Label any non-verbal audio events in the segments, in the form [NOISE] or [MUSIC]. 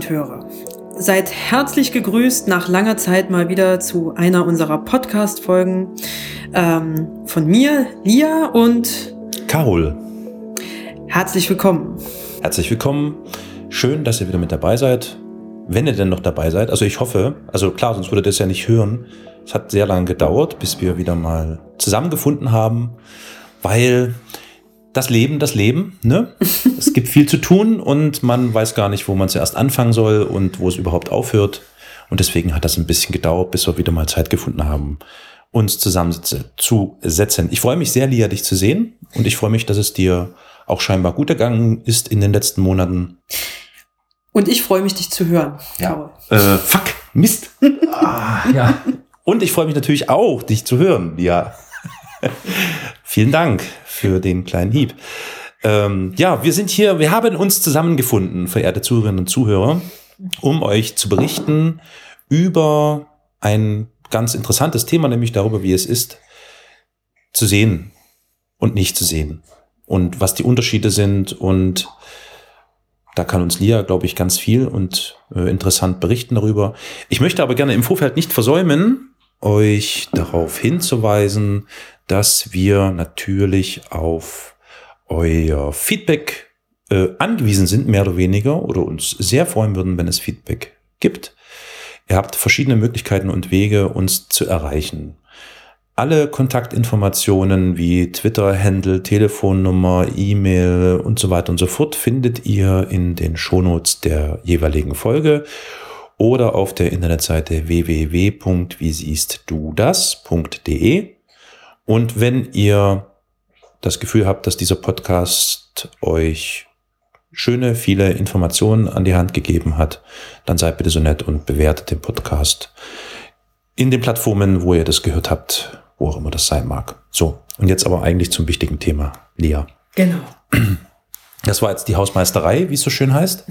und Hörer. Seid herzlich gegrüßt nach langer Zeit mal wieder zu einer unserer Podcast-Folgen ähm, von mir, Lia und Carol. Herzlich willkommen. Herzlich willkommen. Schön, dass ihr wieder mit dabei seid. Wenn ihr denn noch dabei seid, also ich hoffe, also klar, sonst würdet ihr das ja nicht hören. Es hat sehr lange gedauert, bis wir wieder mal zusammengefunden haben, weil das Leben, das Leben, ne? [LAUGHS] es gibt viel zu tun und man weiß gar nicht, wo man zuerst anfangen soll und wo es überhaupt aufhört. Und deswegen hat das ein bisschen gedauert, bis wir wieder mal Zeit gefunden haben, uns zusammenzusetzen. Ich freue mich sehr, Lia, dich zu sehen und ich freue mich, dass es dir auch scheinbar gut ergangen ist in den letzten Monaten. Und ich freue mich, dich zu hören. Ja. Äh, fuck, Mist. [LAUGHS] ah, ja. Und ich freue mich natürlich auch, dich zu hören, Lia. [LAUGHS] Vielen Dank für den kleinen Hieb. Ähm, ja, wir sind hier, wir haben uns zusammengefunden, verehrte Zuhörerinnen und Zuhörer, um euch zu berichten über ein ganz interessantes Thema, nämlich darüber, wie es ist, zu sehen und nicht zu sehen und was die Unterschiede sind und da kann uns Lia, glaube ich, ganz viel und äh, interessant berichten darüber. Ich möchte aber gerne im Vorfeld nicht versäumen, euch darauf hinzuweisen, dass wir natürlich auf euer Feedback äh, angewiesen sind, mehr oder weniger, oder uns sehr freuen würden, wenn es Feedback gibt. Ihr habt verschiedene Möglichkeiten und Wege, uns zu erreichen. Alle Kontaktinformationen wie Twitter-Handle, Telefonnummer, E-Mail und so weiter und so fort findet ihr in den Shownotes der jeweiligen Folge oder auf der Internetseite www.wiesiehstdudas.de. Und wenn ihr das Gefühl habt, dass dieser Podcast euch schöne, viele Informationen an die Hand gegeben hat, dann seid bitte so nett und bewertet den Podcast in den Plattformen, wo ihr das gehört habt, wo auch immer das sein mag. So, und jetzt aber eigentlich zum wichtigen Thema, Lia. Genau. Das war jetzt die Hausmeisterei, wie es so schön heißt.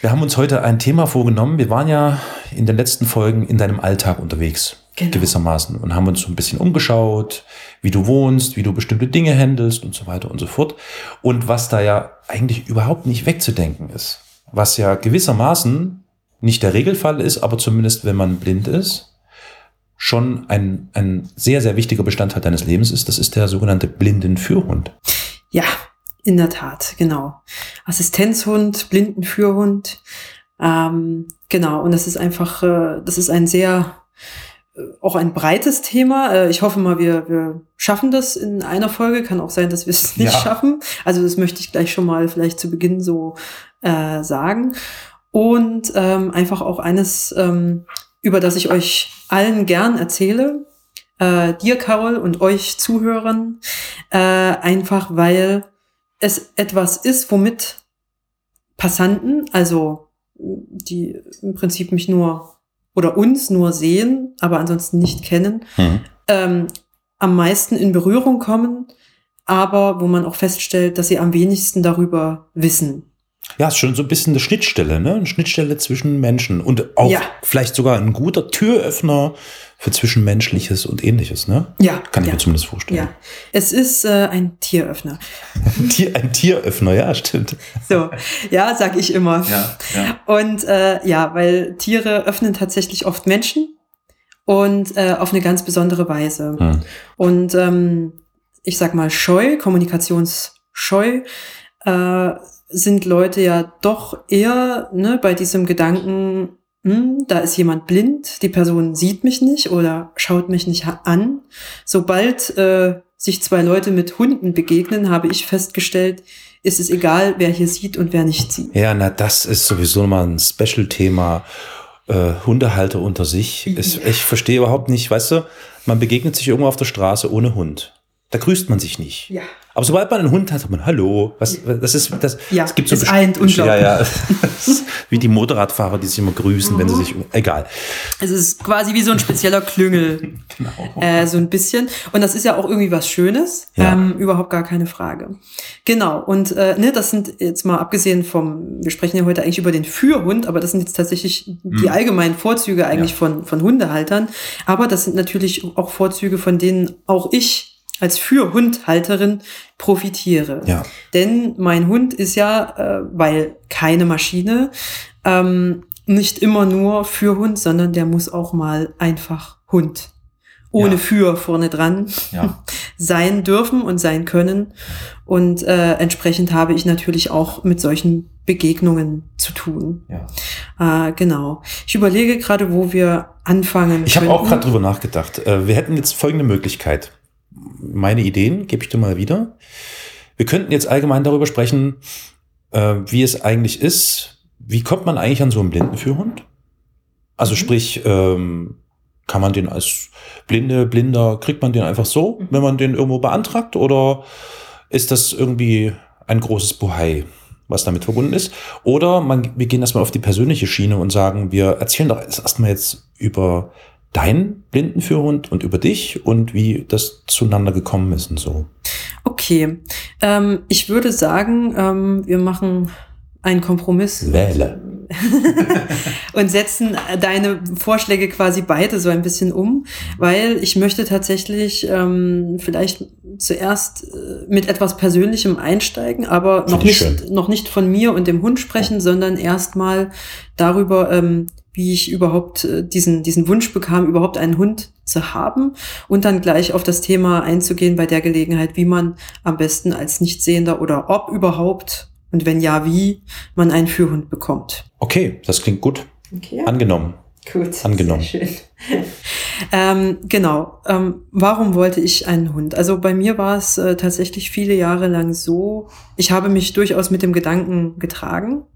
Wir haben uns heute ein Thema vorgenommen. Wir waren ja in den letzten Folgen in deinem Alltag unterwegs, genau. gewissermaßen, und haben uns so ein bisschen umgeschaut, wie du wohnst, wie du bestimmte Dinge handelst und so weiter und so fort. Und was da ja eigentlich überhaupt nicht wegzudenken ist. Was ja gewissermaßen nicht der Regelfall ist, aber zumindest wenn man blind ist, schon ein, ein sehr, sehr wichtiger Bestandteil deines Lebens ist. Das ist der sogenannte Blindenführhund. Ja, in der Tat, genau. Assistenzhund, Blindenführhund. Ähm, genau, und das ist einfach, äh, das ist ein sehr, auch ein breites Thema. Äh, ich hoffe mal, wir, wir schaffen das in einer Folge. Kann auch sein, dass wir es [LAUGHS] nicht ja. schaffen. Also das möchte ich gleich schon mal vielleicht zu Beginn so äh, sagen. Und ähm, einfach auch eines, ähm, über das ich euch allen gern erzähle, äh, dir, Carol, und euch Zuhörern, äh, einfach weil es etwas ist, womit Passanten, also die im Prinzip mich nur oder uns nur sehen, aber ansonsten nicht kennen, mhm. ähm, am meisten in Berührung kommen, aber wo man auch feststellt, dass sie am wenigsten darüber wissen. Ja, ist schon so ein bisschen eine Schnittstelle, ne? Eine Schnittstelle zwischen Menschen und auch ja. vielleicht sogar ein guter Türöffner für Zwischenmenschliches und ähnliches, ne? Ja. Kann ich ja. mir zumindest vorstellen. Ja. Es ist äh, ein Tieröffner. [LAUGHS] ein Tieröffner, ja, stimmt. So, ja, sag ich immer. Ja, ja. Und äh, ja, weil Tiere öffnen tatsächlich oft Menschen und äh, auf eine ganz besondere Weise. Hm. Und ähm, ich sag mal, scheu, kommunikationsscheu, äh, sind Leute ja doch eher ne, bei diesem Gedanken, hm, da ist jemand blind, die Person sieht mich nicht oder schaut mich nicht an. Sobald äh, sich zwei Leute mit Hunden begegnen, habe ich festgestellt, ist es egal, wer hier sieht und wer nicht sieht. Ja, na, das ist sowieso mal ein Special-Thema. Äh, Hundehalter unter sich. Ja. Ich, ich verstehe überhaupt nicht, weißt du, man begegnet sich irgendwo auf der Straße ohne Hund. Da grüßt man sich nicht. Ja. Aber sobald man einen Hund hat, sagt man Hallo. Was, das ist, das, ja, es gibt so ist eint, unglaublich. Ja, ja. [LAUGHS] wie die Motorradfahrer, die sich immer grüßen, mhm. wenn sie sich, egal. Es ist quasi wie so ein spezieller Klüngel. genau. Äh, so ein bisschen. Und das ist ja auch irgendwie was Schönes. Ja. Ähm, überhaupt gar keine Frage. Genau. Und äh, ne, das sind jetzt mal abgesehen vom, wir sprechen ja heute eigentlich über den Führhund, aber das sind jetzt tatsächlich mhm. die allgemeinen Vorzüge eigentlich ja. von, von Hundehaltern. Aber das sind natürlich auch Vorzüge, von denen auch ich als Fürhundhalterin profitiere. Ja. Denn mein Hund ist ja, äh, weil keine Maschine, ähm, nicht immer nur Fürhund, sondern der muss auch mal einfach Hund ohne Ja. Für vorne dran Ja. [LAUGHS] sein dürfen und sein können. Und äh, entsprechend habe ich natürlich auch mit solchen Begegnungen zu tun. ja. Äh, genau. Ich überlege gerade, wo wir anfangen. Ich habe auch gerade drüber nachgedacht. Äh, Wir hätten jetzt folgende Möglichkeit. Meine Ideen gebe ich dir mal wieder. Wir könnten jetzt allgemein darüber sprechen, äh, wie es eigentlich ist. Wie kommt man eigentlich an so einen Blindenführhund? Also Mhm. sprich, ähm, kann man den als Blinde, Blinder, kriegt man den einfach so, Mhm. wenn man den irgendwo beantragt? Oder ist das irgendwie ein großes Buhai, was damit verbunden ist? Oder man, wir gehen erstmal auf die persönliche Schiene und sagen, wir erzählen doch erstmal jetzt über deinen Blindenführhund und über dich und wie das zueinander gekommen ist und so. Okay. Ähm, ich würde sagen, ähm, wir machen einen Kompromiss. Wähle. [LAUGHS] und setzen deine Vorschläge quasi beide so ein bisschen um, weil ich möchte tatsächlich ähm, vielleicht zuerst äh, mit etwas Persönlichem einsteigen, aber noch nicht, noch nicht von mir und dem Hund sprechen, sondern erstmal darüber, ähm, wie ich überhaupt äh, diesen, diesen Wunsch bekam, überhaupt einen Hund zu haben und dann gleich auf das Thema einzugehen bei der Gelegenheit, wie man am besten als Nichtsehender oder ob überhaupt und wenn ja, wie man einen Führhund bekommt. Okay, das klingt gut. Okay. Angenommen. Gut. Angenommen. Sehr schön. [LAUGHS] ähm, genau. Ähm, warum wollte ich einen Hund? Also bei mir war es äh, tatsächlich viele Jahre lang so, ich habe mich durchaus mit dem Gedanken getragen,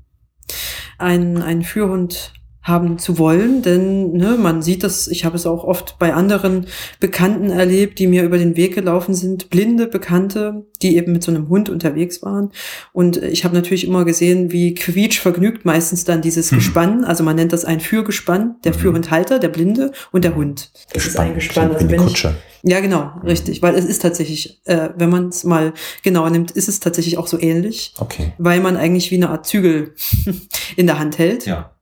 einen, einen Führhund haben zu wollen, denn ne, man sieht das, ich habe es auch oft bei anderen Bekannten erlebt, die mir über den Weg gelaufen sind, blinde Bekannte, die eben mit so einem Hund unterwegs waren. Und ich habe natürlich immer gesehen, wie quietsch vergnügt meistens dann dieses Hm. Gespann, also man nennt das ein Führgespann, der Mhm. Führhundhalter, der Blinde und der Hund. Das ist ein Gespann. Also wenn ich, ja, genau, richtig, weil es ist tatsächlich, äh, wenn man es mal genauer nimmt, ist es tatsächlich auch so ähnlich, Okay. weil man eigentlich wie eine Art Zügel [LAUGHS] in der Hand hält Ja.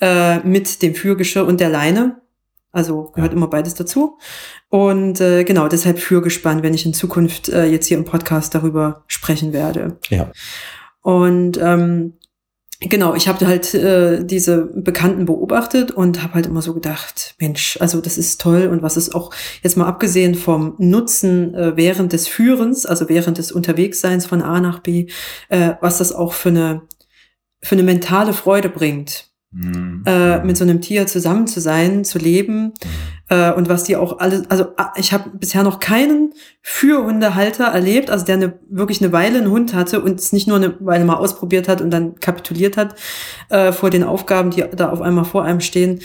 Äh, mit dem Führgeschirr und der Leine. Also gehört Ja. immer beides dazu. Und äh, genau, deshalb Führgespann, wenn ich in Zukunft äh, jetzt hier im Podcast darüber sprechen werde. Ja. Und ähm, genau, ich habe halt äh, diese Bekannten beobachtet und habe halt immer so gedacht, Mensch, also das ist toll und was ist auch jetzt mal abgesehen vom Nutzen äh, während des Führens, also während des Unterwegsseins von A nach B, äh, was das auch für eine für eine mentale Freude bringt Mhm. äh, mit so einem Tier zusammen zu sein, zu leben äh, und was die auch alle, also ah, ich habe bisher noch keinen Fürhundehalter erlebt, also der eine, wirklich eine Weile einen Hund hatte und es nicht nur eine Weile mal ausprobiert hat und dann kapituliert hat äh, vor den Aufgaben, die da auf einmal vor einem stehen,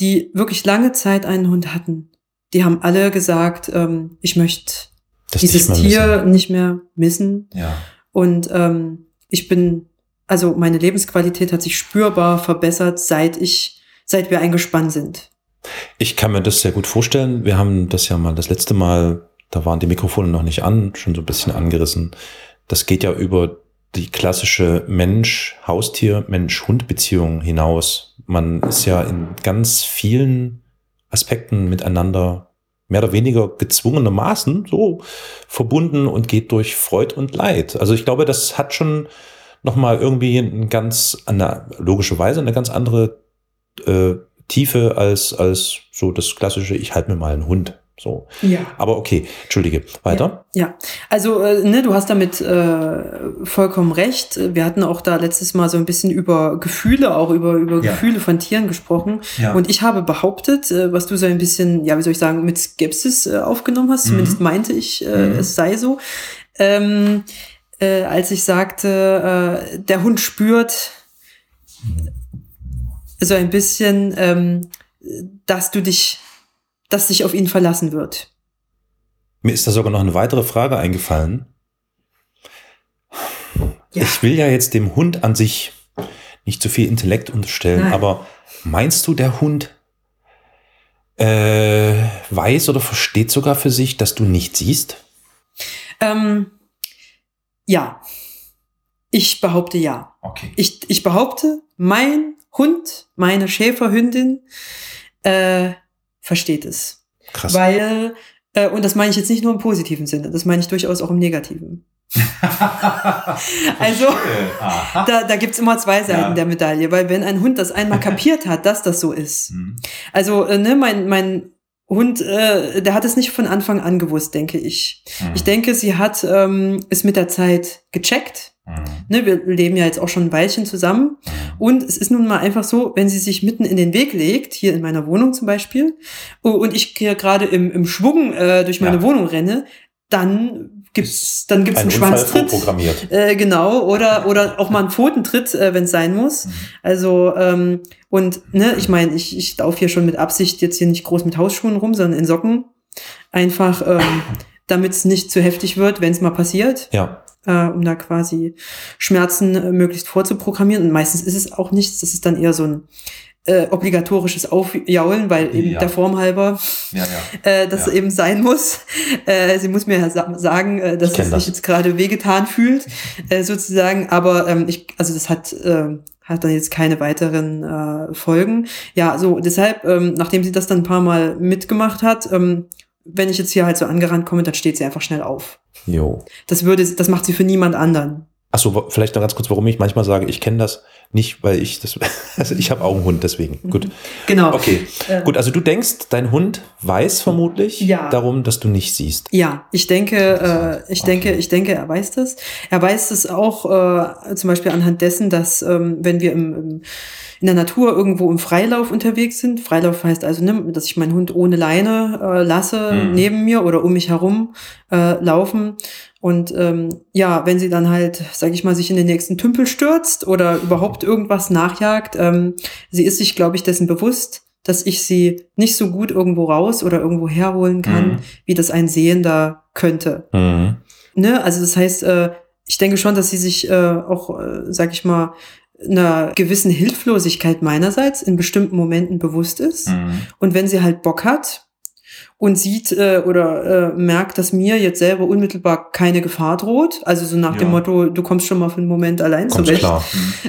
die wirklich lange Zeit einen Hund hatten. Die haben alle gesagt, ähm, ich möchte Das dieses nicht Tier nicht mehr missen. Ja. Und ähm, ich bin, also meine Lebensqualität hat sich spürbar verbessert, seit ich, seit wir eingespannt sind. Ich kann mir das sehr gut vorstellen. Wir haben das ja mal das letzte Mal, da waren die Mikrofone noch nicht an, schon so ein bisschen angerissen. Das geht ja über die klassische Mensch-Haustier, Mensch-Hund-Beziehung hinaus. Man ist ja in ganz vielen Aspekten miteinander mehr oder weniger gezwungenermaßen so verbunden und geht durch Freud und Leid. Also ich glaube, das hat schon nochmal irgendwie ein ganz, eine, logischerweise eine ganz andere äh, Tiefe als, als so das klassische, ich halte mir mal einen Hund. So. Ja. Aber okay, entschuldige, weiter. Ja, also äh, ne, du hast damit äh, vollkommen recht. Wir hatten auch da letztes Mal so ein bisschen über Gefühle, auch über, über Ja. Gefühle von Tieren gesprochen. Ja. Und ich habe behauptet, äh, was du so ein bisschen, ja, wie soll ich sagen, mit Skepsis äh, aufgenommen hast, Mhm. zumindest meinte ich, äh, Mhm. es sei so. Ähm, äh, als ich sagte, äh, der Hund spürt so ein bisschen, ähm, dass du dich, dass dich auf ihn verlassen wird. Mir ist da sogar noch eine weitere Frage eingefallen. Ja. Ich will ja jetzt dem Hund an sich nicht zu viel Intellekt unterstellen, Nein. aber meinst du, der Hund äh, weiß oder versteht sogar für sich, dass du nicht siehst? Ähm, ja. Ich behaupte ja. Okay. Ich, ich behaupte, mein Hund, meine Schäferhündin, äh, versteht es. Krass. Weil Äh, und das meine ich jetzt nicht nur im positiven Sinne, das meine ich durchaus auch im negativen. [LAUGHS] also, da, da gibt's immer zwei Seiten ja. der Medaille, weil wenn ein Hund das einmal [LAUGHS] kapiert hat, dass das so ist. Mhm. Also, äh, ne, mein, mein Hund, äh, der hat es nicht von Anfang an gewusst, denke ich. Mhm. Ich denke, sie hat ähm, es mit der Zeit gecheckt. Mhm. Ne, wir leben ja jetzt auch schon ein Weilchen zusammen. Mhm. Und es ist nun mal einfach so, wenn sie sich mitten in den Weg legt, hier in meiner Wohnung zum Beispiel, und ich hier gerade im, im Schwung äh, durch meine ja. Wohnung renne, dann gibt's dann gibt's ein einen Schwanztritt, äh, genau, oder oder auch mal einen Pfotentritt, äh, wenn es sein muss. Mhm. Also ähm, und ne, ich meine, ich ich laufe hier schon mit Absicht jetzt hier nicht groß mit Hausschuhen rum, sondern in Socken, einfach ähm, [CLEARS THROAT] damit es nicht zu heftig wird, wenn es mal passiert. Ja. Äh, um da quasi Schmerzen äh, möglichst vorzuprogrammieren. Und meistens ist es auch nichts. Das ist dann eher so ein äh, obligatorisches Aufjaulen, weil eben ja. der Form halber ja, ja. Äh, das eben sein muss. Äh, sie muss mir sagen, äh, dass es sich jetzt gerade wehgetan fühlt, äh, sozusagen. Aber ähm, ich, also das hat äh, hat dann jetzt keine weiteren äh, Folgen. Ja, so deshalb, ähm, nachdem sie das dann ein paar Mal mitgemacht hat, ähm, wenn ich jetzt hier halt so angerannt komme, dann steht sie einfach schnell auf. Jo. Das würde, das macht sie für niemand anderen. Achso, vielleicht noch ganz kurz, warum ich manchmal sage, ich kenne das nicht, weil ich das, [LAUGHS] also ich habe auch einen Hund, deswegen. Mhm. Gut. Genau. Okay. Äh, Gut, also du denkst, dein Hund weiß vermutlich ja. darum, dass du nicht siehst. Ja, ich denke, äh, ich okay. denke, ich denke, er weiß das. Er weiß das auch äh, zum Beispiel anhand dessen, dass ähm, wenn wir im, im in der Natur irgendwo im Freilauf unterwegs sind. Freilauf heißt also, ne, dass ich meinen Hund ohne Leine äh, lasse, mhm. neben mir oder um mich herum äh, laufen. Und ähm, ja, wenn sie dann halt, sag ich mal, sich in den nächsten Tümpel stürzt oder überhaupt irgendwas nachjagt, ähm, sie ist sich, glaube ich, dessen bewusst, dass ich sie nicht so gut irgendwo raus oder irgendwo herholen kann, mhm. wie das ein Sehender könnte. Mhm. Ne? Also das heißt, äh, ich denke schon, dass sie sich äh, auch, äh, sag ich mal, einer gewissen Hilflosigkeit meinerseits in bestimmten Momenten bewusst ist. Mhm. Und wenn sie halt Bock hat und sieht äh, oder äh, merkt, dass mir jetzt selber unmittelbar keine Gefahr droht, also so nach ja. dem Motto, du kommst schon mal für einen Moment allein Kommst zurecht.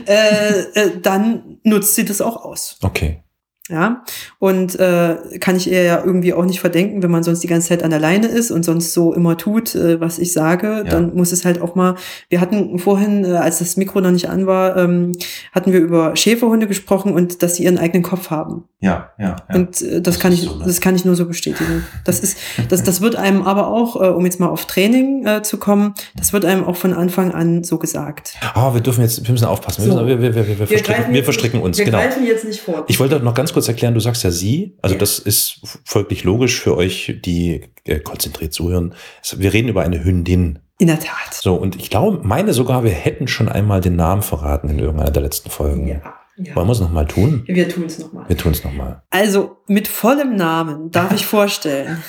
Äh, äh, dann nutzt sie das auch aus. Okay. Ja, und äh, kann ich ihr ja irgendwie auch nicht verdenken, wenn man sonst die ganze Zeit an der Leine ist und sonst so immer tut, äh, was ich sage, ja. dann muss es halt auch mal. Wir hatten vorhin, äh, als das Mikro noch nicht an war, ähm, hatten wir über Schäferhunde gesprochen und dass sie ihren eigenen Kopf haben. Ja, ja. ja. Und äh, das, das kann ich, so, ne? das kann ich nur so bestätigen. Das ist, das, das wird einem aber auch, äh, um jetzt mal auf Training äh, zu kommen, das wird einem auch von Anfang an so gesagt. Ah, oh, wir dürfen jetzt, wir müssen aufpassen. Wir, so. müssen, wir, wir, wir, wir, wir, verstricken, wir verstricken uns. Wir genau. greifen jetzt nicht vor. Ich wollte noch ganz kurz erklären, du sagst ja sie, also ja. das ist folglich logisch für euch, die äh, konzentriert zuhören. Wir reden über eine Hündin. In der Tat. So, und ich glaube, meine sogar, wir hätten schon einmal den Namen verraten in irgendeiner der letzten Folgen. Ja. Ja. Wollen wir es nochmal tun? Wir tun es nochmal. Wir tun es nochmal. Also mit vollem Namen darf ich [LAUGHS] vorstellen.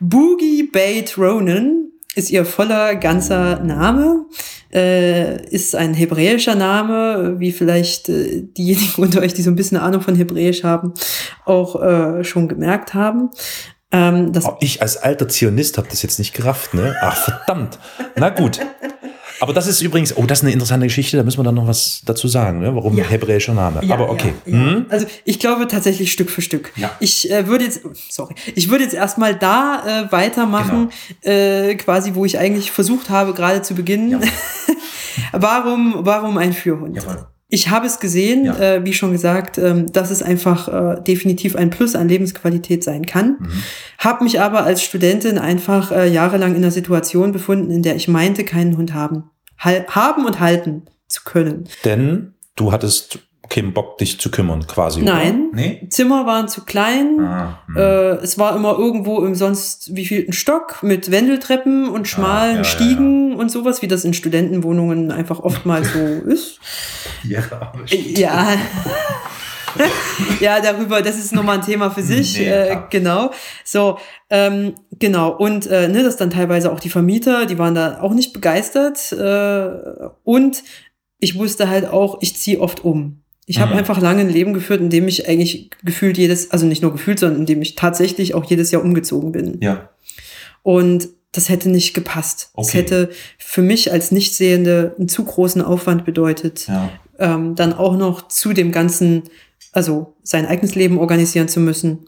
Boogie Bait Ronan ist ihr voller ganzer Name, äh, ist ein hebräischer Name, wie vielleicht äh, diejenigen [LAUGHS] unter euch, die so ein bisschen Ahnung von Hebräisch haben, auch äh, schon gemerkt haben. Ähm, ich als alter Zionist habe das jetzt nicht gerafft, ne? Ach verdammt. Na gut. Aber das ist übrigens, oh, das ist eine interessante Geschichte, da müssen wir dann noch was dazu sagen, ne? warum ja. hebräischer Name. Ja, Aber okay. Ja, hm? Also ich glaube tatsächlich Stück für Stück. Ich äh, würde jetzt, sorry, ich würde jetzt erstmal da äh, weitermachen, genau. äh, quasi, wo ich eigentlich versucht habe, gerade zu beginnen. [LAUGHS] warum, warum ein Führhund? Jawohl. Ich habe es gesehen, ja. äh, wie schon gesagt, ähm, dass es einfach äh, definitiv ein Plus an Lebensqualität sein kann. Mhm. Habe mich aber als Studentin einfach äh, jahrelang in einer Situation befunden, in der ich meinte, keinen Hund haben haben und halten zu können. Denn du hattest keinen Bock, dich zu kümmern, quasi. Nein, nee? Zimmer waren zu klein. Ah, hm. äh, es war immer irgendwo im sonst wievielten Stock mit Wendeltreppen und schmalen ah, ja, Stiegen ja, ja. und sowas, wie das in Studentenwohnungen einfach oftmals so [LAUGHS] ist. Ja, ja. [LAUGHS] [LAUGHS] ja, darüber, das ist nochmal ein Thema für sich. Nee, äh, genau. So, ähm, genau. Und äh, ne, das dann teilweise auch die Vermieter, die waren da auch nicht begeistert. Äh, und ich wusste halt auch, ich ziehe oft um. Ich habe mhm. einfach lange ein Leben geführt, in dem ich eigentlich gefühlt jedes, also nicht nur gefühlt, sondern in dem ich tatsächlich auch jedes Jahr umgezogen bin. Ja. Und das hätte nicht gepasst. Okay. Das hätte für mich als Nichtsehende einen zu großen Aufwand bedeutet. Ja. Ähm, dann auch noch zu dem ganzen also sein eigenes Leben organisieren zu müssen.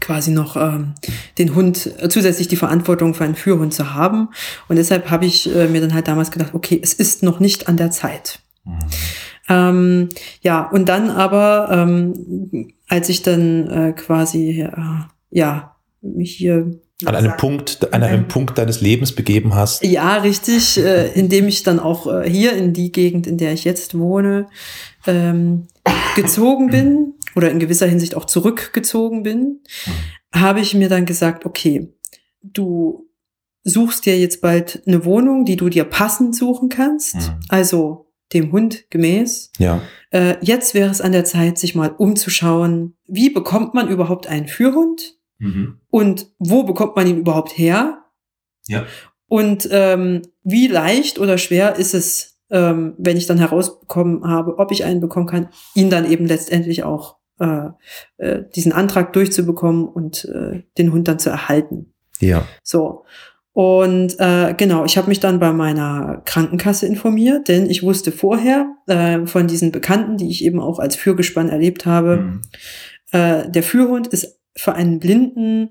quasi noch ähm, den Hund, äh, zusätzlich die Verantwortung für einen Führhund zu haben. Und deshalb habe ich äh, mir dann halt damals gedacht, okay, es ist noch nicht an der Zeit. Mhm. Ähm, ja, und dann aber, ähm, als ich dann äh, quasi, äh, ja, mich hier an einem Punkt, an einem Punkt deines Lebens begeben hast. Ja, richtig, äh, indem ich dann auch äh, hier in die Gegend, in der ich jetzt wohne, ähm, gezogen bin oder in gewisser Hinsicht auch zurückgezogen bin, mhm. habe ich mir dann gesagt, okay, du suchst dir jetzt bald eine Wohnung, die du dir passend suchen kannst, mhm. also dem Hund gemäß. Ja. Äh, jetzt wäre es an der Zeit, sich mal umzuschauen, wie bekommt man überhaupt einen Führhund? Mhm. Und wo bekommt man ihn überhaupt her? Ja. Und ähm, wie leicht oder schwer ist es, ähm, wenn ich dann herausbekommen habe, ob ich einen bekommen kann, ihn dann eben letztendlich auch äh, äh, diesen Antrag durchzubekommen und äh, den Hund dann zu erhalten. Ja. So. Und äh, genau, ich habe mich dann bei meiner Krankenkasse informiert, denn ich wusste vorher äh, von diesen Bekannten, die ich eben auch als Führgespann erlebt habe, mhm. äh, der Führhund ist für einen Blinden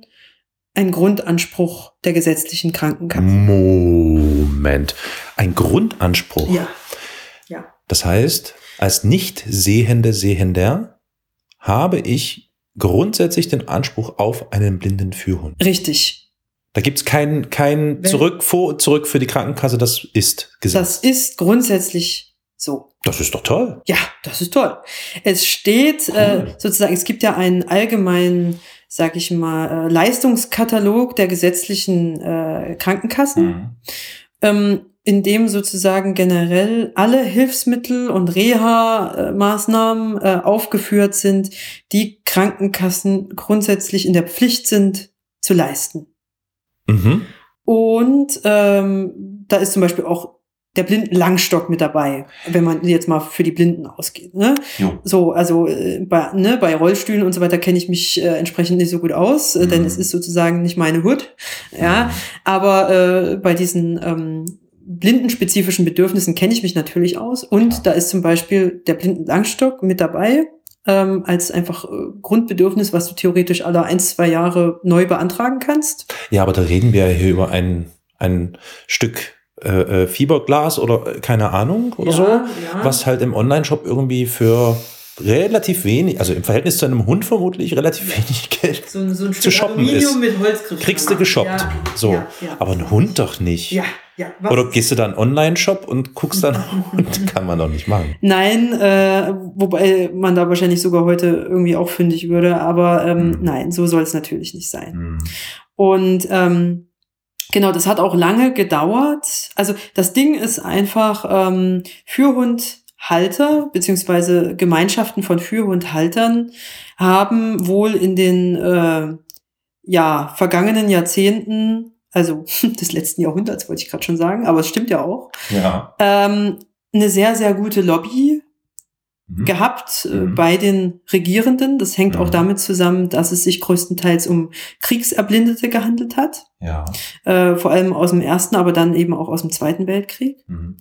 ein Grundanspruch der gesetzlichen Krankenkasse. Moment. Ein Grundanspruch? Ja. ja. Das heißt, als nicht sehende Sehender habe ich grundsätzlich den Anspruch auf einen blinden Führhund. Richtig. Da gibt's kein, kein zurück, vor, zurück für die Krankenkasse, das ist Gesetz. Das ist grundsätzlich so. Das ist doch toll. Ja, das ist toll. Es steht cool. äh, sozusagen, es gibt ja einen allgemeinen sag ich mal, äh, Leistungskatalog der gesetzlichen äh, Krankenkassen, mhm. ähm, in dem sozusagen generell alle Hilfsmittel und Reha-Maßnahmen äh, aufgeführt sind, die Krankenkassen grundsätzlich in der Pflicht sind zu leisten. Mhm. Und ähm, da ist zum Beispiel auch der blinden Langstock mit dabei, wenn man jetzt mal für die Blinden ausgeht. Ne? So, also äh, bei, ne, bei Rollstühlen und so weiter kenne ich mich äh, entsprechend nicht so gut aus, äh, mhm. denn es ist sozusagen nicht meine Hut. Ja, mhm. aber äh, bei diesen ähm, blindenspezifischen Bedürfnissen kenne ich mich natürlich aus. Und ja. da ist zum Beispiel der blinden Langstock mit dabei ähm, als einfach äh, Grundbedürfnis, was du theoretisch alle ein, zwei Jahre neu beantragen kannst. Ja, aber da reden wir ja hier über ein, ein Stück äh, äh, Fiberglas oder äh, keine Ahnung oder ja, so, ja. was halt im Online-Shop irgendwie für relativ wenig, also im Verhältnis zu einem Hund vermutlich relativ wenig Geld so, so zu shoppen Aluminium ist. Kriegst du geshoppt. Ja, so. Ja, Aber ein Hund doch nicht. Ja. Ja, Oder gehst du dann Online-Shop und guckst dann [LAUGHS] Hund? Kann man doch nicht machen. Nein, äh, wobei man da wahrscheinlich sogar heute irgendwie auch fündig würde. Aber ähm, hm. nein, so soll es natürlich nicht sein. Hm. Und ähm, Genau, das hat auch lange gedauert. Also das Ding ist einfach ähm, Führhundhalter beziehungsweise Gemeinschaften von Führhundhaltern haben wohl in den äh, ja vergangenen Jahrzehnten, also [LAUGHS] des letzten Jahrhunderts wollte ich gerade schon sagen, aber es stimmt ja auch, ja. Ähm, eine sehr sehr gute Lobby mhm. gehabt äh, mhm. bei den Regierenden. Das hängt mhm. auch damit zusammen, dass es sich größtenteils um Kriegserblindete gehandelt hat. Ja. Äh, vor allem aus dem Ersten, aber dann eben auch aus dem Zweiten Weltkrieg. Mhm.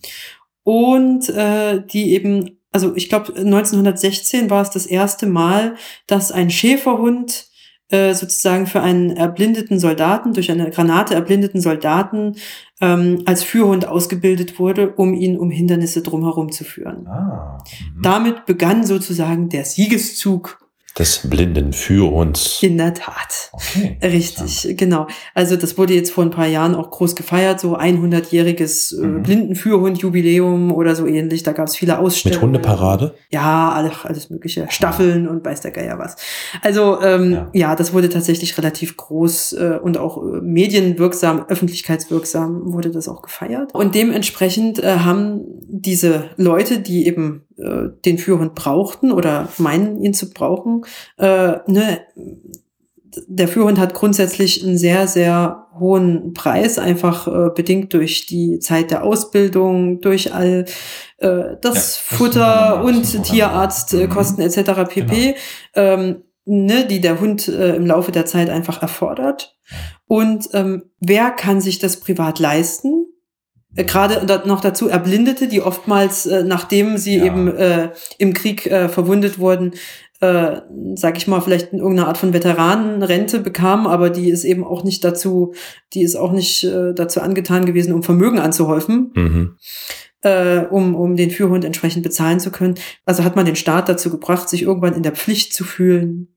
Und äh, die eben, also ich glaube 1916 war es das erste Mal, dass ein Schäferhund äh, sozusagen für einen erblindeten Soldaten, durch eine Granate erblindeten Soldaten ähm, als Führhund ausgebildet wurde, um ihn um Hindernisse drumherum zu führen. Ah, mhm. Damit begann sozusagen der Siegeszug des blinden Führhunds. In der Tat. Okay, Richtig, ja. genau. Also das wurde jetzt vor ein paar Jahren auch groß gefeiert, so 100-jähriges äh, mhm. Blindenführhund-Jubiläum oder so ähnlich. Da gab es viele Ausstellungen. Mit Hundeparade? Ja, alles, alles mögliche. Staffeln und weiß der Geier was. Also ähm, ja. ja das wurde tatsächlich relativ groß äh, und auch äh, medienwirksam, öffentlichkeitswirksam wurde das auch gefeiert. Und dementsprechend äh, haben diese Leute, die eben äh, den Führhund brauchten oder meinen ihn zu brauchen. Äh, ne, der Führhund hat grundsätzlich einen sehr, sehr hohen Preis, einfach äh, bedingt durch die Zeit der Ausbildung, durch all äh, das ja, Futter und Tierarztkosten äh, etc. pp. Genau. Ähm, ne, die der Hund äh, im Laufe der Zeit einfach erfordert. Und ähm, wer kann sich das privat leisten? Äh, gerade noch dazu Erblindete, die oftmals, äh, nachdem sie ja. eben äh, im Krieg äh, verwundet wurden, äh, sag ich mal, vielleicht irgendeine Art von Veteranenrente bekam, aber die ist eben auch nicht dazu, die ist auch nicht äh, dazu angetan gewesen, um Vermögen anzuhäufen. Mhm. Äh, um, um den Führhund entsprechend bezahlen zu können. Also hat man den Staat dazu gebracht, sich irgendwann in der Pflicht zu fühlen,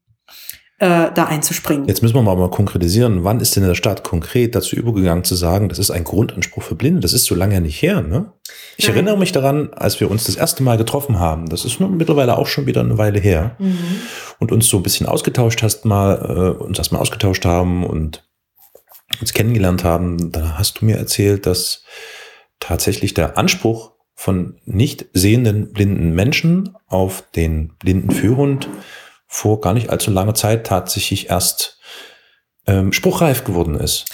äh, da einzuspringen. Jetzt müssen wir mal, mal konkretisieren, wann ist denn der Staat konkret dazu übergegangen zu sagen, das ist ein Grundanspruch für Blinde? Das ist so lange nicht her, ne? Ich Nein. erinnere mich daran, als wir uns das erste Mal getroffen haben, das ist mittlerweile auch schon wieder eine Weile her, mhm. und uns so ein bisschen ausgetauscht hast mal, äh, uns erstmal ausgetauscht haben und uns kennengelernt haben, da hast du mir erzählt, dass tatsächlich der Anspruch von nicht sehenden blinden Menschen auf den blinden Führhund vor gar nicht allzu langer Zeit tatsächlich erst ähm, spruchreif geworden ist.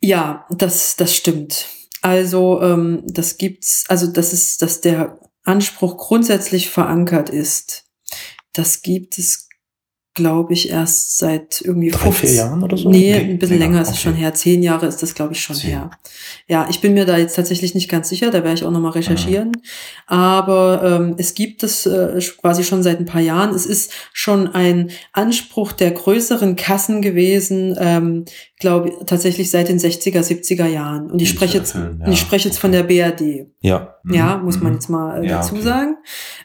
Ja, das, das stimmt. Also ähm, das gibt's, also das ist, dass der Anspruch grundsätzlich verankert ist. Das gibt es glaube ich, erst seit irgendwie Drei, 15 vier Jahren oder so? Nee, ein bisschen länger, länger ist es okay. schon her. Zehn Jahre ist das, glaube ich, schon Zehn. her. Ja, ich bin mir da jetzt tatsächlich nicht ganz sicher, da werde ich auch nochmal recherchieren. Ah. Aber ähm, es gibt es äh, quasi schon seit ein paar Jahren. Es ist schon ein Anspruch der größeren Kassen gewesen, ähm, glaube tatsächlich seit den 60er, 70er Jahren. Und ich spreche jetzt, ja. ich spreche jetzt von der BRD. Ja. Ja, mhm. muss man jetzt mal äh, ja, dazu okay. sagen.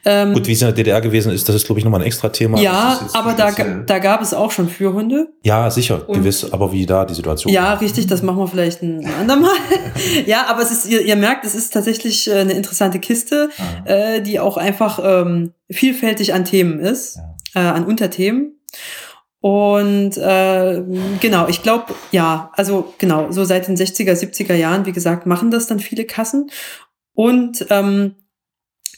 Ähm, Gut, wie es in der DDR gewesen ist, das ist, glaube ich, nochmal ein extra Thema. Ja, aber da, da gab es auch schon Führhunde. Ja, sicher, Und, gewiss, aber wie da die Situation Ja, war. richtig, das machen wir vielleicht ein andermal. [LAUGHS] ja, aber es ist, ihr, ihr merkt, es ist tatsächlich äh, eine interessante Kiste, mhm. äh, die auch einfach ähm, vielfältig an Themen ist, ja. äh, an Unterthemen. Und äh, genau, ich glaube, ja, also genau, so seit den 60er, 70er Jahren, wie gesagt, machen das dann viele Kassen. Und ähm,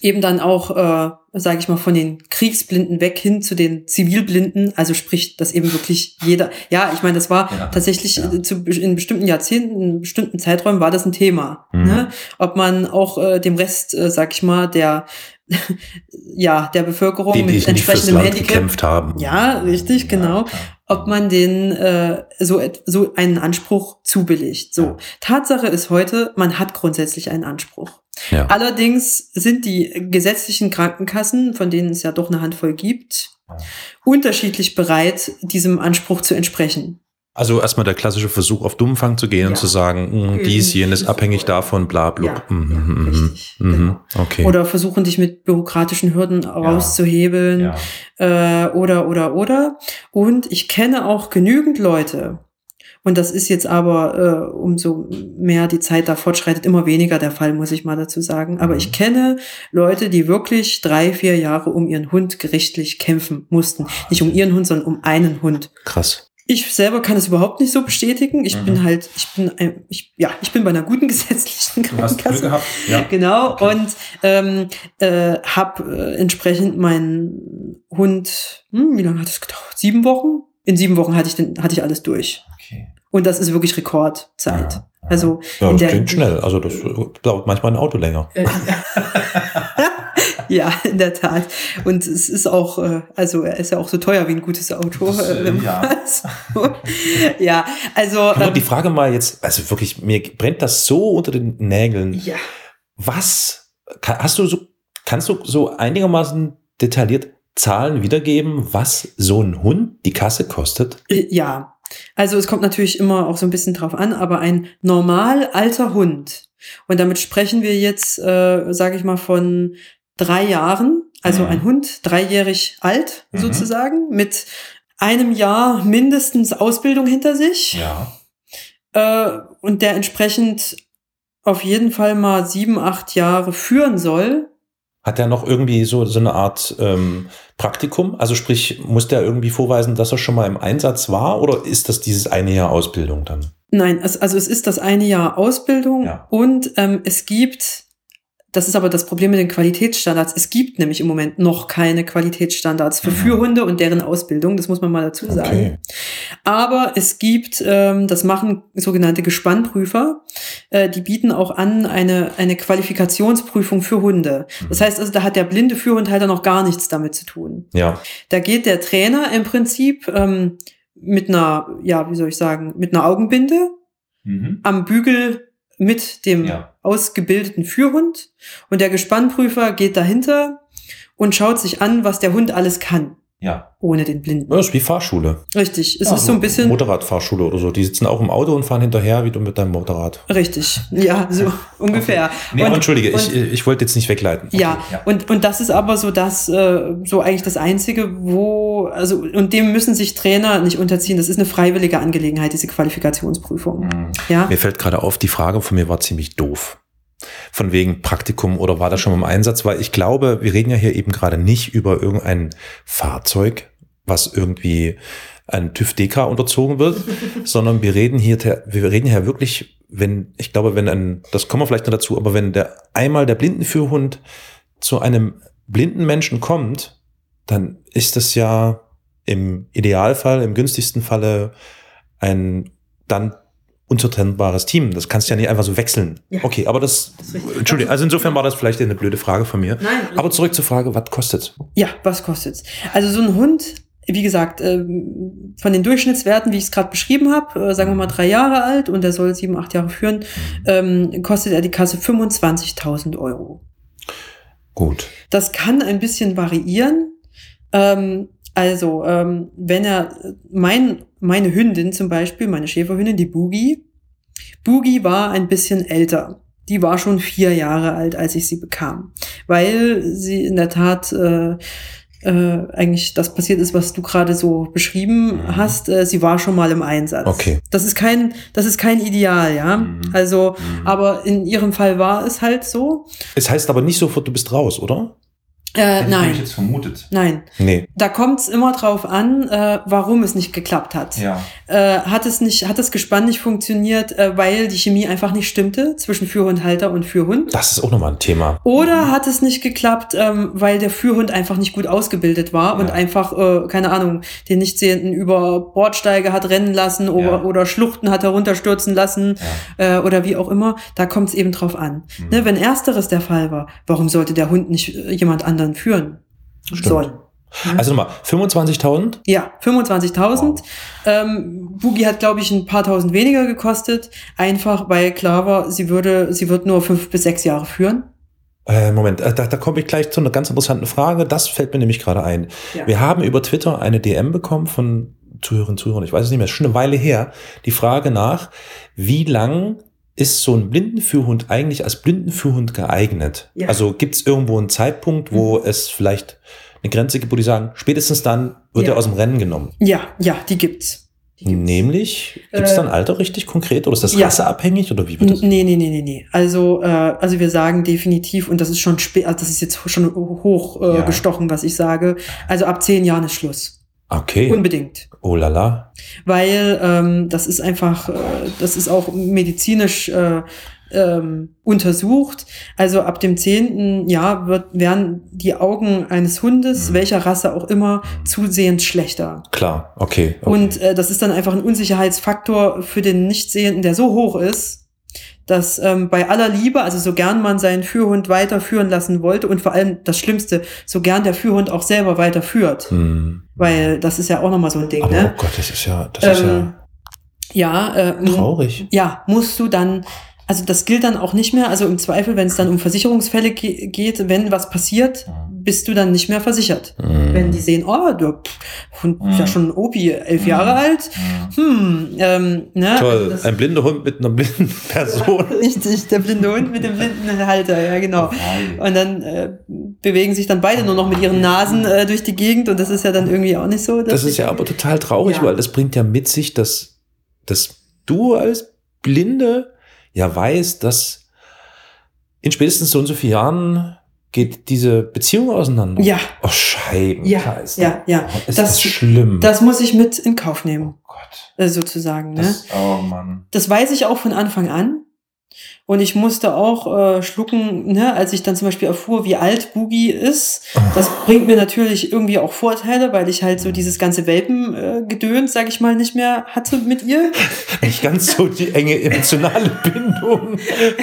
eben dann auch, äh, sage ich mal, von den Kriegsblinden weg hin zu den Zivilblinden. Also sprich, dass eben wirklich jeder, ja, ich meine, das war ja, tatsächlich ja. Zu, in bestimmten Jahrzehnten, in bestimmten Zeiträumen war das ein Thema. Mhm. Ne? Ob man auch äh, dem Rest, äh, sag ich mal, der [LAUGHS] ja, der Bevölkerung die, die mit entsprechendem Handicap gekämpft haben. Ja, richtig, genau. Ja, ob man den äh, so so einen Anspruch zubilligt. So, Tatsache ist heute, man hat grundsätzlich einen Anspruch. Ja. Allerdings sind die gesetzlichen Krankenkassen, von denen es ja doch eine Handvoll gibt, unterschiedlich bereit, diesem Anspruch zu entsprechen. Also erstmal der klassische Versuch, auf Dummfang zu gehen ja. und zu sagen, mh, hm, dies, jenes abhängig davon, bla, bla. Ja, mhm, ja, mhm, richtig, mhm. genau. okay. Oder versuchen dich mit bürokratischen Hürden rauszuhebeln. Äh, oder, oder, oder. Und ich kenne auch genügend Leute, und das ist jetzt aber, äh, umso mehr die Zeit da fortschreitet, immer weniger der Fall, muss ich mal dazu sagen. Aber mhm. ich kenne Leute, die wirklich drei, vier Jahre um ihren Hund gerichtlich kämpfen mussten. Nicht um ihren Hund, sondern um einen Hund. Krass. Ich selber kann es überhaupt nicht so bestätigen. Ich mhm. bin halt, ich bin, ein, ich, ja, ich bin bei einer guten [LAUGHS] gesetzlichen Krankenkasse. gehabt. Ja. Genau. Okay. Und ähm, äh, habe äh, entsprechend meinen Hund, hm, wie lange hat es gedauert? Sieben Wochen? In sieben Wochen hatte ich den, hatte ich alles durch. Okay. Und das ist wirklich Rekordzeit. Ja. Also ja, das klingt schnell. Also das dauert manchmal ein Auto länger. [LAUGHS] ja, in der Tat. Und es ist auch, äh, also er ist ja auch so teuer wie ein gutes Auto. Das, äh, ja. [LAUGHS] so. ja, also. Ähm, die Frage mal jetzt, also wirklich, mir brennt das so unter den Nägeln. Ja. Was hast du so, kannst du so einigermaßen detailliert Zahlen wiedergeben, was so ein Hund die Kasse kostet? Äh, ja, also es kommt natürlich immer auch so ein bisschen drauf an, aber ein normal alter Hund, und damit sprechen wir jetzt, äh, sage ich mal, von drei Jahren, also mhm. ein Hund, dreijährig alt mhm. sozusagen, mit einem Jahr mindestens Ausbildung hinter sich. Ja. Äh, und der entsprechend auf jeden Fall mal sieben, acht Jahre führen soll, hat er noch irgendwie so, so eine Art ähm, Praktikum? Also sprich, muss der irgendwie vorweisen, dass er schon mal im Einsatz war oder ist das dieses eine Jahr Ausbildung dann? Nein, also, es ist das eine Jahr Ausbildung ja. und ähm, es gibt das ist aber das Problem mit den Qualitätsstandards. Es gibt nämlich im Moment noch keine Qualitätsstandards für mhm. Führhunde und deren Ausbildung. Das muss man mal dazu sagen. Okay. Aber es gibt, ähm, das machen sogenannte Gespannprüfer. Äh, die bieten auch an eine, eine Qualifikationsprüfung für Hunde. Mhm. Das heißt also, da hat der blinde Führhundhalter noch gar nichts damit zu tun. Ja. Da geht der Trainer im Prinzip ähm, mit einer, ja, wie soll ich sagen, mit einer Augenbinde mhm. am Bügel mit dem ja. ausgebildeten Führhund und der Gespannprüfer geht dahinter und schaut sich an, was der Hund alles kann. Ja. Ohne den Blinden. Das ist wie Fahrschule. Richtig. Es ja, ist so ein bisschen. Motorradfahrschule oder so. Die sitzen auch im Auto und fahren hinterher, wie du mit deinem Motorrad. Richtig. Ja, [LAUGHS] so ungefähr. Okay. Nee, und, entschuldige, und, ich, ich wollte jetzt nicht wegleiten. Okay. Ja, ja, Und, und das ist aber so das, äh, so eigentlich das Einzige, wo, also, und dem müssen sich Trainer nicht unterziehen. Das ist eine freiwillige Angelegenheit, diese Qualifikationsprüfung. Mhm. Ja. Mir fällt gerade auf, die Frage von mir war ziemlich doof von wegen Praktikum oder war das schon im Einsatz? Weil ich glaube, wir reden ja hier eben gerade nicht über irgendein Fahrzeug, was irgendwie ein TÜV DK unterzogen wird, [LAUGHS] sondern wir reden hier, wir reden hier wirklich, wenn, ich glaube, wenn ein, das kommen wir vielleicht noch dazu, aber wenn der einmal der Blindenführhund zu einem blinden Menschen kommt, dann ist das ja im Idealfall, im günstigsten Falle ein dann unzertrennbares Team. Das kannst du ja nicht einfach so wechseln. Ja. Okay, aber das, das Entschuldigung, also insofern war das vielleicht eine blöde Frage von mir. Nein. Aber zurück zur Frage, was kostet Ja, was kostet's? Also so ein Hund, wie gesagt, ähm, von den Durchschnittswerten, wie ich es gerade beschrieben habe, äh, sagen wir mal drei Jahre alt und er soll sieben, acht Jahre führen, ähm, kostet er die Kasse 25.000 Euro. Gut. Das kann ein bisschen variieren. Ähm, also, ähm, wenn er, mein, meine Hündin zum Beispiel, meine Schäferhündin, die Boogie, Boogie war ein bisschen älter. Die war schon vier Jahre alt, als ich sie bekam, weil sie in der Tat äh, äh, eigentlich das passiert ist, was du gerade so beschrieben mhm. hast. Äh, sie war schon mal im Einsatz. Okay. Das ist kein, das ist kein Ideal, ja. Mhm. Also, mhm. aber in ihrem Fall war es halt so. Es heißt aber nicht sofort, du bist raus, oder? Äh, nein. Ich jetzt vermutet. Nein. Nee. Da kommt es immer drauf an, äh, warum es nicht geklappt hat. Ja. Äh, hat es nicht, hat das Gespann nicht funktioniert, äh, weil die Chemie einfach nicht stimmte zwischen Führhundhalter und Führhund? Das ist auch nochmal ein Thema. Oder mhm. hat es nicht geklappt, ähm, weil der Führhund einfach nicht gut ausgebildet war ja. und einfach, äh, keine Ahnung, den Nichtsehenden über Bordsteige hat rennen lassen oder, ja. oder Schluchten hat herunterstürzen lassen ja. äh, oder wie auch immer. Da kommt es eben drauf an. Mhm. Ne, wenn ersteres der Fall war, warum sollte der Hund nicht äh, jemand anderen anderen führen Stimmt. sollen. Also nochmal, 25.000? Ja, 25.000. Wow. Ähm, Boogie hat, glaube ich, ein paar tausend weniger gekostet. Einfach, weil klar war, sie würde, sie wird nur fünf bis sechs Jahre führen. Äh, Moment, äh, da, da komme ich gleich zu einer ganz interessanten Frage. Das fällt mir nämlich gerade ein. Ja. Wir haben über Twitter eine DM bekommen von Zuhörerinnen und Zuhörern, ich weiß es nicht mehr, schon eine Weile her, die Frage nach, wie lang ist so ein Blindenführhund eigentlich als Blindenführhund geeignet? Ja. Also gibt es irgendwo einen Zeitpunkt, wo mhm. es vielleicht eine Grenze gibt, wo die sagen, spätestens dann wird ja. er aus dem Rennen genommen? Ja, ja, die gibt's. Die gibt's. Nämlich, gibt es äh, dann Alter richtig konkret oder ist das ja. rasseabhängig oder wie wird das? Nee, nee, nee, nee, nee. Also, äh, also wir sagen definitiv, und das ist schon spät, also das ist jetzt schon hoch äh, ja. gestochen, was ich sage. Also ab zehn Jahren ist Schluss. Okay. Unbedingt. Oh la la. Weil ähm, das ist einfach, äh, das ist auch medizinisch äh, ähm, untersucht. Also ab dem zehnten Jahr wird, werden die Augen eines Hundes, mhm. welcher Rasse auch immer, zusehends schlechter. Klar, okay. okay. Und äh, das ist dann einfach ein Unsicherheitsfaktor für den Nichtsehenden, der so hoch ist, dass ähm, bei aller Liebe, also so gern man seinen Führhund weiterführen lassen wollte und vor allem das Schlimmste, so gern der Führhund auch selber weiterführt. Hm. Weil das ist ja auch nochmal so ein Ding, Aber, ne? Oh Gott, das ist ja, das ähm, ist ja. Ja, äh, traurig. Ja, musst du dann also das gilt dann auch nicht mehr. Also im Zweifel, wenn es dann um Versicherungsfälle ge geht, wenn was passiert, bist du dann nicht mehr versichert. Mhm. Wenn die sehen, oh, der Hund ist ja schon Opi, elf mhm. Jahre alt. Hm, ähm, ne? Toll, also ein blinder Hund mit einer blinden [LAUGHS] Person. [LAUGHS] Richtig, der blinde Hund mit dem blinden Halter, ja genau. Und dann äh, bewegen sich dann beide nur noch mit ihren Nasen äh, durch die Gegend und das ist ja dann irgendwie auch nicht so. Das ist ja aber total traurig, ja. weil das bringt ja mit sich, dass, dass du als Blinde ja weiß, dass in spätestens so und so vielen Jahren geht diese Beziehung auseinander. Ja. Oh, Scheiben. Ja, ja, ja. Oh, ist das, das schlimm? Das muss ich mit in Kauf nehmen. Oh Gott. Äh, sozusagen. Ne? Das, oh Mann. Das weiß ich auch von Anfang an. Und ich musste auch äh, schlucken, ne, als ich dann zum Beispiel erfuhr, wie alt Boogie ist. Das bringt mir natürlich irgendwie auch Vorteile, weil ich halt so dieses ganze Welpengedöns, äh, sag ich mal, nicht mehr hatte mit ihr. [LAUGHS] Nicht ganz so die enge emotionale Bindung.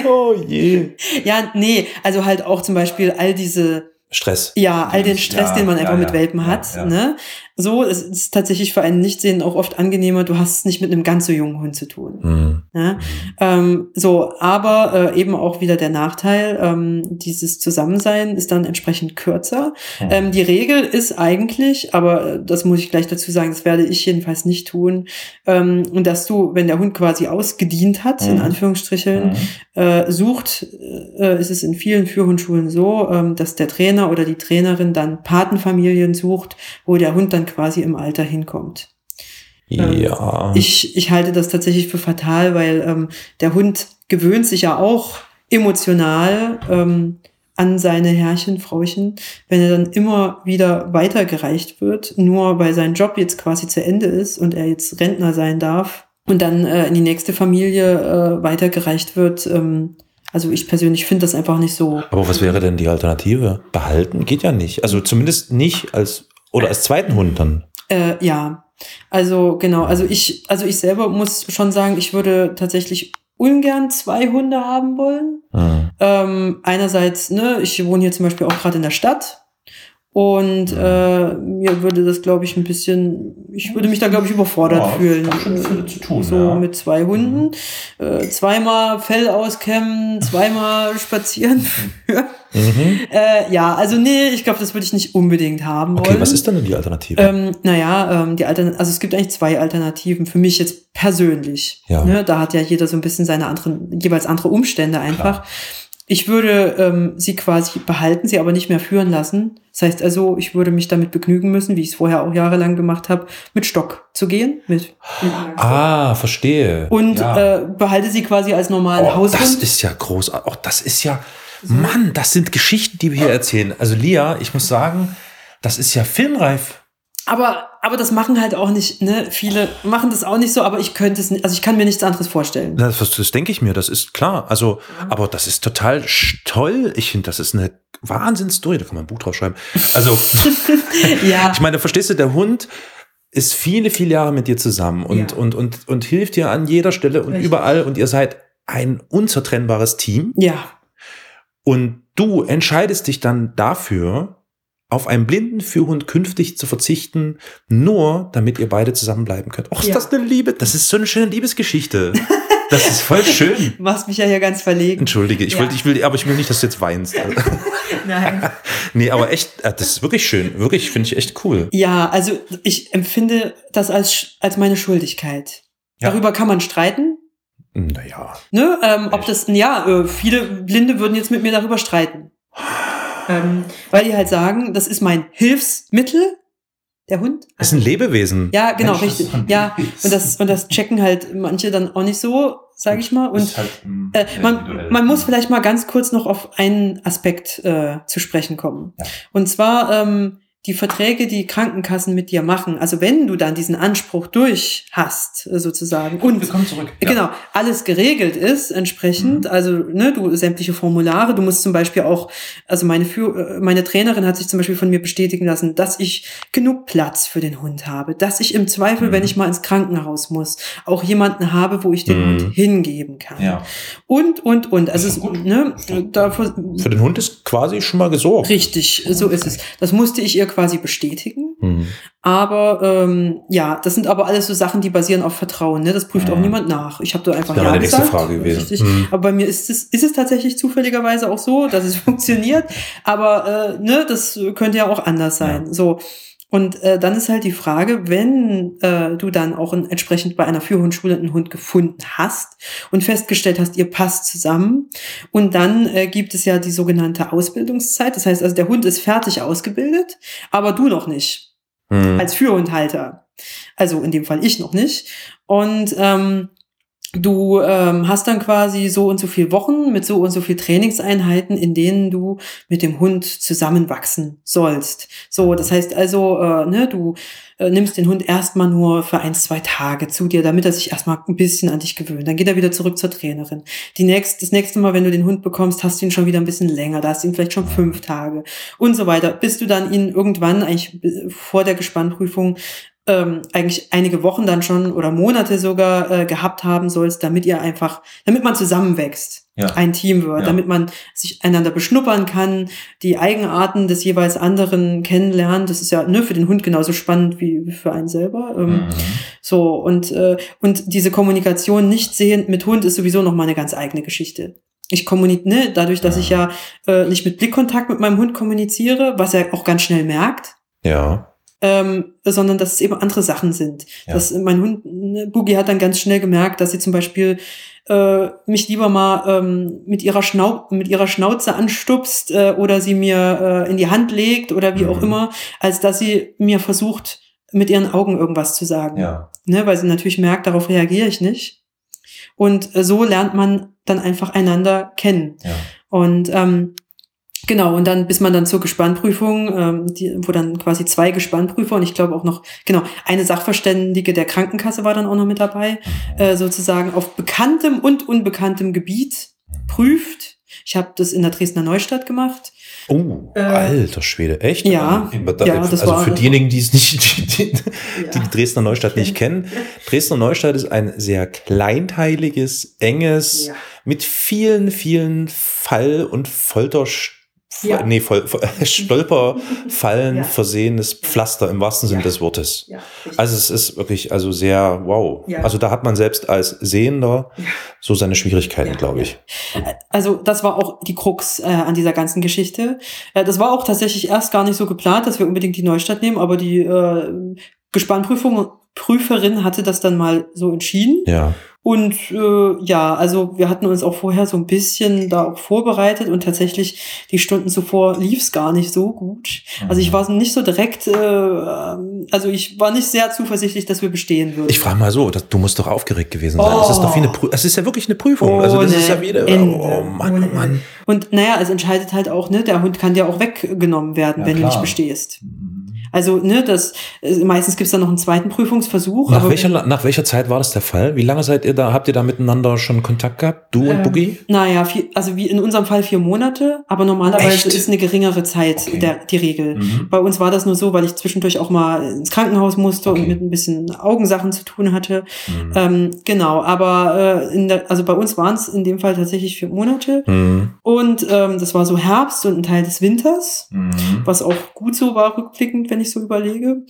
Oh je. Ja, nee, also halt auch zum Beispiel all diese Stress. Ja, all den Stress, ja, den man einfach ja, mit Welpen hat. Ja, ne? So, es ist tatsächlich für einen Nichtsehen auch oft angenehmer, du hast es nicht mit einem ganz so jungen Hund zu tun. Mhm. Ja? Ähm, so, aber äh, eben auch wieder der Nachteil, ähm, dieses Zusammensein ist dann entsprechend kürzer. Mhm. Ähm, die Regel ist eigentlich, aber äh, das muss ich gleich dazu sagen, das werde ich jedenfalls nicht tun, ähm, dass du, wenn der Hund quasi ausgedient hat, mhm. in Anführungsstrichen, mhm. äh, sucht, äh, ist es in vielen Führhundschulen so, ähm, dass der Trainer oder die Trainerin dann Patenfamilien sucht, wo der Hund dann quasi im Alter hinkommt. Ähm, ja. ich, ich halte das tatsächlich für fatal, weil ähm, der Hund gewöhnt sich ja auch emotional ähm, an seine Herrchen, Frauchen, wenn er dann immer wieder weitergereicht wird, nur weil sein Job jetzt quasi zu Ende ist und er jetzt Rentner sein darf und dann äh, in die nächste Familie äh, weitergereicht wird. Ähm, also ich persönlich finde das einfach nicht so. Aber was wäre denn die Alternative? Behalten geht ja nicht. Also zumindest nicht als oder als zweiten Hund dann. Äh, ja, also genau. Also ich, also ich selber muss schon sagen, ich würde tatsächlich ungern zwei Hunde haben wollen. Mhm. Ähm, einerseits, ne, ich wohne hier zum Beispiel auch gerade in der Stadt und äh, mir würde das, glaube ich, ein bisschen, ich würde mich da, glaube ich, überfordert ja, fühlen. Schon viel zu tun, so ja. mit zwei Hunden. Mhm. Äh, zweimal Fell auskämmen, zweimal [LAUGHS] spazieren. Mhm. Äh, ja, also nee, ich glaube, das würde ich nicht unbedingt haben okay, wollen. was ist denn die Alternative? Ähm, naja, ähm, die Altern also es gibt eigentlich zwei Alternativen für mich jetzt persönlich. Ja. Ne? Da hat ja jeder so ein bisschen seine anderen, jeweils andere Umstände einfach. Klar. Ich würde ähm, sie quasi behalten, sie aber nicht mehr führen lassen. Das heißt also, ich würde mich damit begnügen müssen, wie ich es vorher auch jahrelang gemacht habe, mit Stock zu gehen. Mit, ah, verstehe. Und ja. äh, behalte sie quasi als normalen oh, Haushund. Das ist ja großartig. Oh, das ist ja, Mann, das sind Geschichten, die wir hier erzählen. Also Lia, ich muss sagen, das ist ja filmreif. Aber, aber das machen halt auch nicht, ne? Viele machen das auch nicht so, aber ich könnte es nicht, also ich kann mir nichts anderes vorstellen. Das, das denke ich mir, das ist klar. Also, ja. aber das ist total toll. Ich finde, das ist eine Wahnsinnsstory, da kann man ein Buch drauf schreiben. Also, [LAUGHS] ja. ich meine, verstehst du, der Hund ist viele, viele Jahre mit dir zusammen und, ja. und, und, und hilft dir an jeder Stelle und Richtig. überall und ihr seid ein unzertrennbares Team. Ja. Und du entscheidest dich dann dafür, auf einen blinden Führhund künftig zu verzichten, nur damit ihr beide zusammenbleiben könnt. Och, ist ja. das eine Liebe? Das ist so eine schöne Liebesgeschichte. Das ist voll [LAUGHS] schön. Du machst mich ja hier ganz verlegen. Entschuldige, ich ja. wollte, ich will, aber ich will nicht, dass du jetzt weinst. [LAUGHS] [LAUGHS] Nein. nee, aber echt, äh, das ist wirklich schön. Wirklich, finde ich echt cool. Ja, also ich empfinde das als, als meine Schuldigkeit. Ja. Darüber kann man streiten. Naja. Ne, ähm, ob das, ja, äh, viele Blinde würden jetzt mit mir darüber streiten. Ähm, weil die halt sagen, das ist mein Hilfsmittel, der Hund. Das ist ein Lebewesen. Ja, genau, Mensch, richtig. Ja, und das, und das checken halt manche dann auch nicht so, sage ich mal. Und halt, äh, man, man muss vielleicht mal ganz kurz noch auf einen Aspekt äh, zu sprechen kommen. Ja. Und zwar, ähm, die Verträge, die Krankenkassen mit dir machen, also wenn du dann diesen Anspruch durch hast, äh, sozusagen, und zurück, ja. genau, alles geregelt ist entsprechend, mhm. also ne, du sämtliche Formulare, du musst zum Beispiel auch, also meine, Für äh, meine Trainerin hat sich zum Beispiel von mir bestätigen lassen, dass ich genug Platz für den Hund habe, dass ich im Zweifel, mhm. wenn ich mal ins Krankenhaus muss, auch jemanden habe, wo ich den mhm. Hund hingeben kann. Ja. Und, und, und. Also es, ne, dafür, für den Hund ist quasi schon mal gesorgt. Richtig, so ist es. Das musste ich ihr quasi bestätigen. Mhm. Aber ähm, ja, das sind aber alles so Sachen, die basieren auf Vertrauen. Ne? Das prüft mhm. auch niemand nach. Ich habe da einfach das ja gesagt. Nächste Frage gewesen. Mhm. Aber bei mir ist es, ist es tatsächlich zufälligerweise auch so, dass es [LAUGHS] funktioniert. Aber äh, ne, das könnte ja auch anders sein. Ja. So. Und äh, dann ist halt die Frage, wenn äh, du dann auch in, entsprechend bei einer Führhundschule einen Hund gefunden hast und festgestellt hast, ihr passt zusammen und dann äh, gibt es ja die sogenannte Ausbildungszeit. Das heißt also, der Hund ist fertig ausgebildet, aber du noch nicht mhm. als Führhundhalter. Also in dem Fall ich noch nicht. Und ähm, Du ähm, hast dann quasi so und so viel Wochen mit so und so viel Trainingseinheiten, in denen du mit dem Hund zusammenwachsen sollst. So, das heißt also, äh, ne, du äh, nimmst den Hund erstmal nur für ein, zwei Tage zu dir, damit er sich erstmal ein bisschen an dich gewöhnt. Dann geht er wieder zurück zur Trainerin. Die nächst, das nächste Mal, wenn du den Hund bekommst, hast du ihn schon wieder ein bisschen länger. Da hast du ihn vielleicht schon fünf Tage und so weiter, bis du dann ihn irgendwann eigentlich vor der Gespannprüfung ähm, eigentlich einige Wochen dann schon oder Monate sogar äh, gehabt haben sollst, damit ihr einfach, damit man zusammenwächst. ja. ein Team wird, ja. damit man sich einander beschnuppern kann, die Eigenarten des jeweils anderen kennenlernt. Das ist ja ne, für den Hund genauso spannend wie für einen selber. Ähm, mhm. So und äh, und diese Kommunikation nicht sehend mit Hund ist sowieso noch mal eine ganz eigene Geschichte. Ich kommuniziere, ne, dadurch, dass ich ja äh, nicht mit Blickkontakt mit meinem Hund kommuniziere, was er auch ganz schnell merkt. Ja ähm, sondern dass es eben andere Sachen sind. Ja. Dass mein Hund, ne, Boogie hat dann ganz schnell gemerkt, dass sie zum Beispiel äh, mich lieber mal ähm, mit ihrer Schnau mit ihrer Schnauze anstupst äh, oder sie mir äh, in die Hand legt oder wie mhm. auch immer, als dass sie mir versucht, mit ihren Augen irgendwas zu sagen. Ja. Ne, weil sie natürlich merkt, darauf reagiere ich nicht. Und äh, so lernt man dann einfach einander kennen. Ja. Und ähm, Genau, und dann, bis man dann zur Gespannprüfung, ähm, die, wo dann quasi zwei Gespannprüfer und ich glaube auch noch, genau, eine Sachverständige der Krankenkasse war dann auch noch mit dabei, äh, sozusagen auf bekanntem und unbekanntem Gebiet prüft. Ich habe das in der Dresdner Neustadt gemacht. Oh, äh, alter Schwede, echt? Ja, da, ja das also war, für diejenigen, die es nicht, die, die, ja. die, Dresdner Neustadt nicht kennen. Dresdner Neustadt ist ein sehr kleinteiliges, enges, ja. mit vielen, vielen Fall- und Folterstellen ja. nee, voll, voll, [LAUGHS] Stolperfallen ja. versehenes Pflaster im wahrsten Sinne ja. des Wortes. also es ist wirklich also sehr wow. Also da hat man selbst als Sehender so seine Schwierigkeiten, glaube ich. Also das war auch die Krux äh, an dieser ganzen Geschichte. Äh, das war auch tatsächlich erst gar nicht so geplant, dass wir unbedingt die Neustadt nehmen, aber die äh, Gespannprüfung Prüferin hatte das dann mal so entschieden. Ja. Und äh, ja, also wir hatten uns auch vorher so ein bisschen da auch vorbereitet und tatsächlich die Stunden zuvor lief es gar nicht so gut. Also ich mhm. war nicht so direkt, äh, also ich war nicht sehr zuversichtlich, dass wir bestehen würden. Ich frage mal so, das, du musst doch aufgeregt gewesen sein. Oh. Das ist doch wie eine Prüfung. Es ist ja wirklich eine Prüfung. also das ist ja wieder. Ende. Oh Mann, oh Mann. Und naja, es entscheidet halt auch, ne, der Hund kann dir auch weggenommen werden, ja, wenn klar. du nicht bestehst. Also, ne, das äh, meistens gibt's da noch einen zweiten Prüfungsversuch. Nach welcher, nach welcher Zeit war das der Fall? Wie lange seid ihr da, habt ihr da miteinander schon Kontakt gehabt? Du und ähm, Boogie? Naja, vier, also wie in unserem Fall vier Monate, aber normalerweise Echt? ist eine geringere Zeit okay. der, die Regel. Mhm. Bei uns war das nur so, weil ich zwischendurch auch mal ins Krankenhaus musste okay. und mit ein bisschen Augensachen zu tun hatte. Mhm. Ähm, genau, aber äh, in der, also bei uns waren es in dem Fall tatsächlich vier Monate. Mhm. Und ähm, das war so Herbst und ein Teil des Winters, mhm. was auch gut so war, rückblickend, wenn ich so überlege.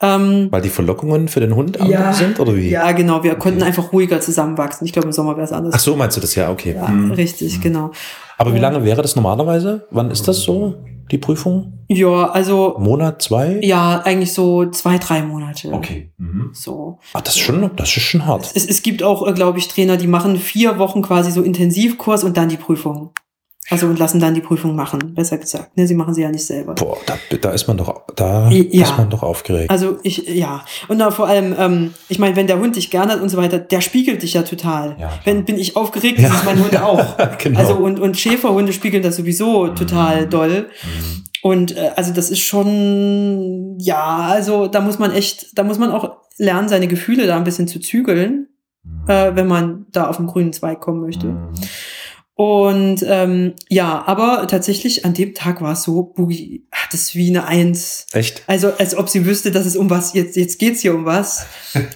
Ähm, Weil die Verlockungen für den Hund ja, sind, oder wie? Ja, genau. Wir okay. konnten einfach ruhiger zusammenwachsen. Ich glaube, im Sommer wäre es anders. Ach so, meinst du das ja? Okay. Ja, hm. richtig, hm. genau. Aber wie lange wäre das normalerweise? Wann ist das so, die Prüfung? Ja, also. Monat, zwei? Ja, eigentlich so zwei, drei Monate. Okay. Mhm. So. Ach, das ist schon, das ist schon hart. Es, es gibt auch, äh, glaube ich, Trainer, die machen vier Wochen quasi so Intensivkurs und dann die Prüfung. Also und lassen dann die Prüfung machen, besser gesagt. Ne, sie machen sie ja nicht selber. Boah, da, da ist man doch, da ja. ist man doch aufgeregt. Also ich, ja. Und da vor allem, ähm, ich meine, wenn der Hund dich gern hat und so weiter, der spiegelt dich ja total. Ja, wenn bin ich aufgeregt, ja. ist mein Hund [LAUGHS] auch. genau. Also und, und Schäferhunde spiegeln das sowieso mhm. total doll. Mhm. Und äh, also das ist schon, ja, also da muss man echt, da muss man auch lernen, seine Gefühle da ein bisschen zu zügeln, mhm. äh, wenn man da auf den grünen Zweig kommen möchte. Und ähm, ja, aber tatsächlich an dem Tag war es so, Boogie hat es wie eine Eins. Echt? Also als ob sie wüsste, dass es um was jetzt jetzt geht's hier um was.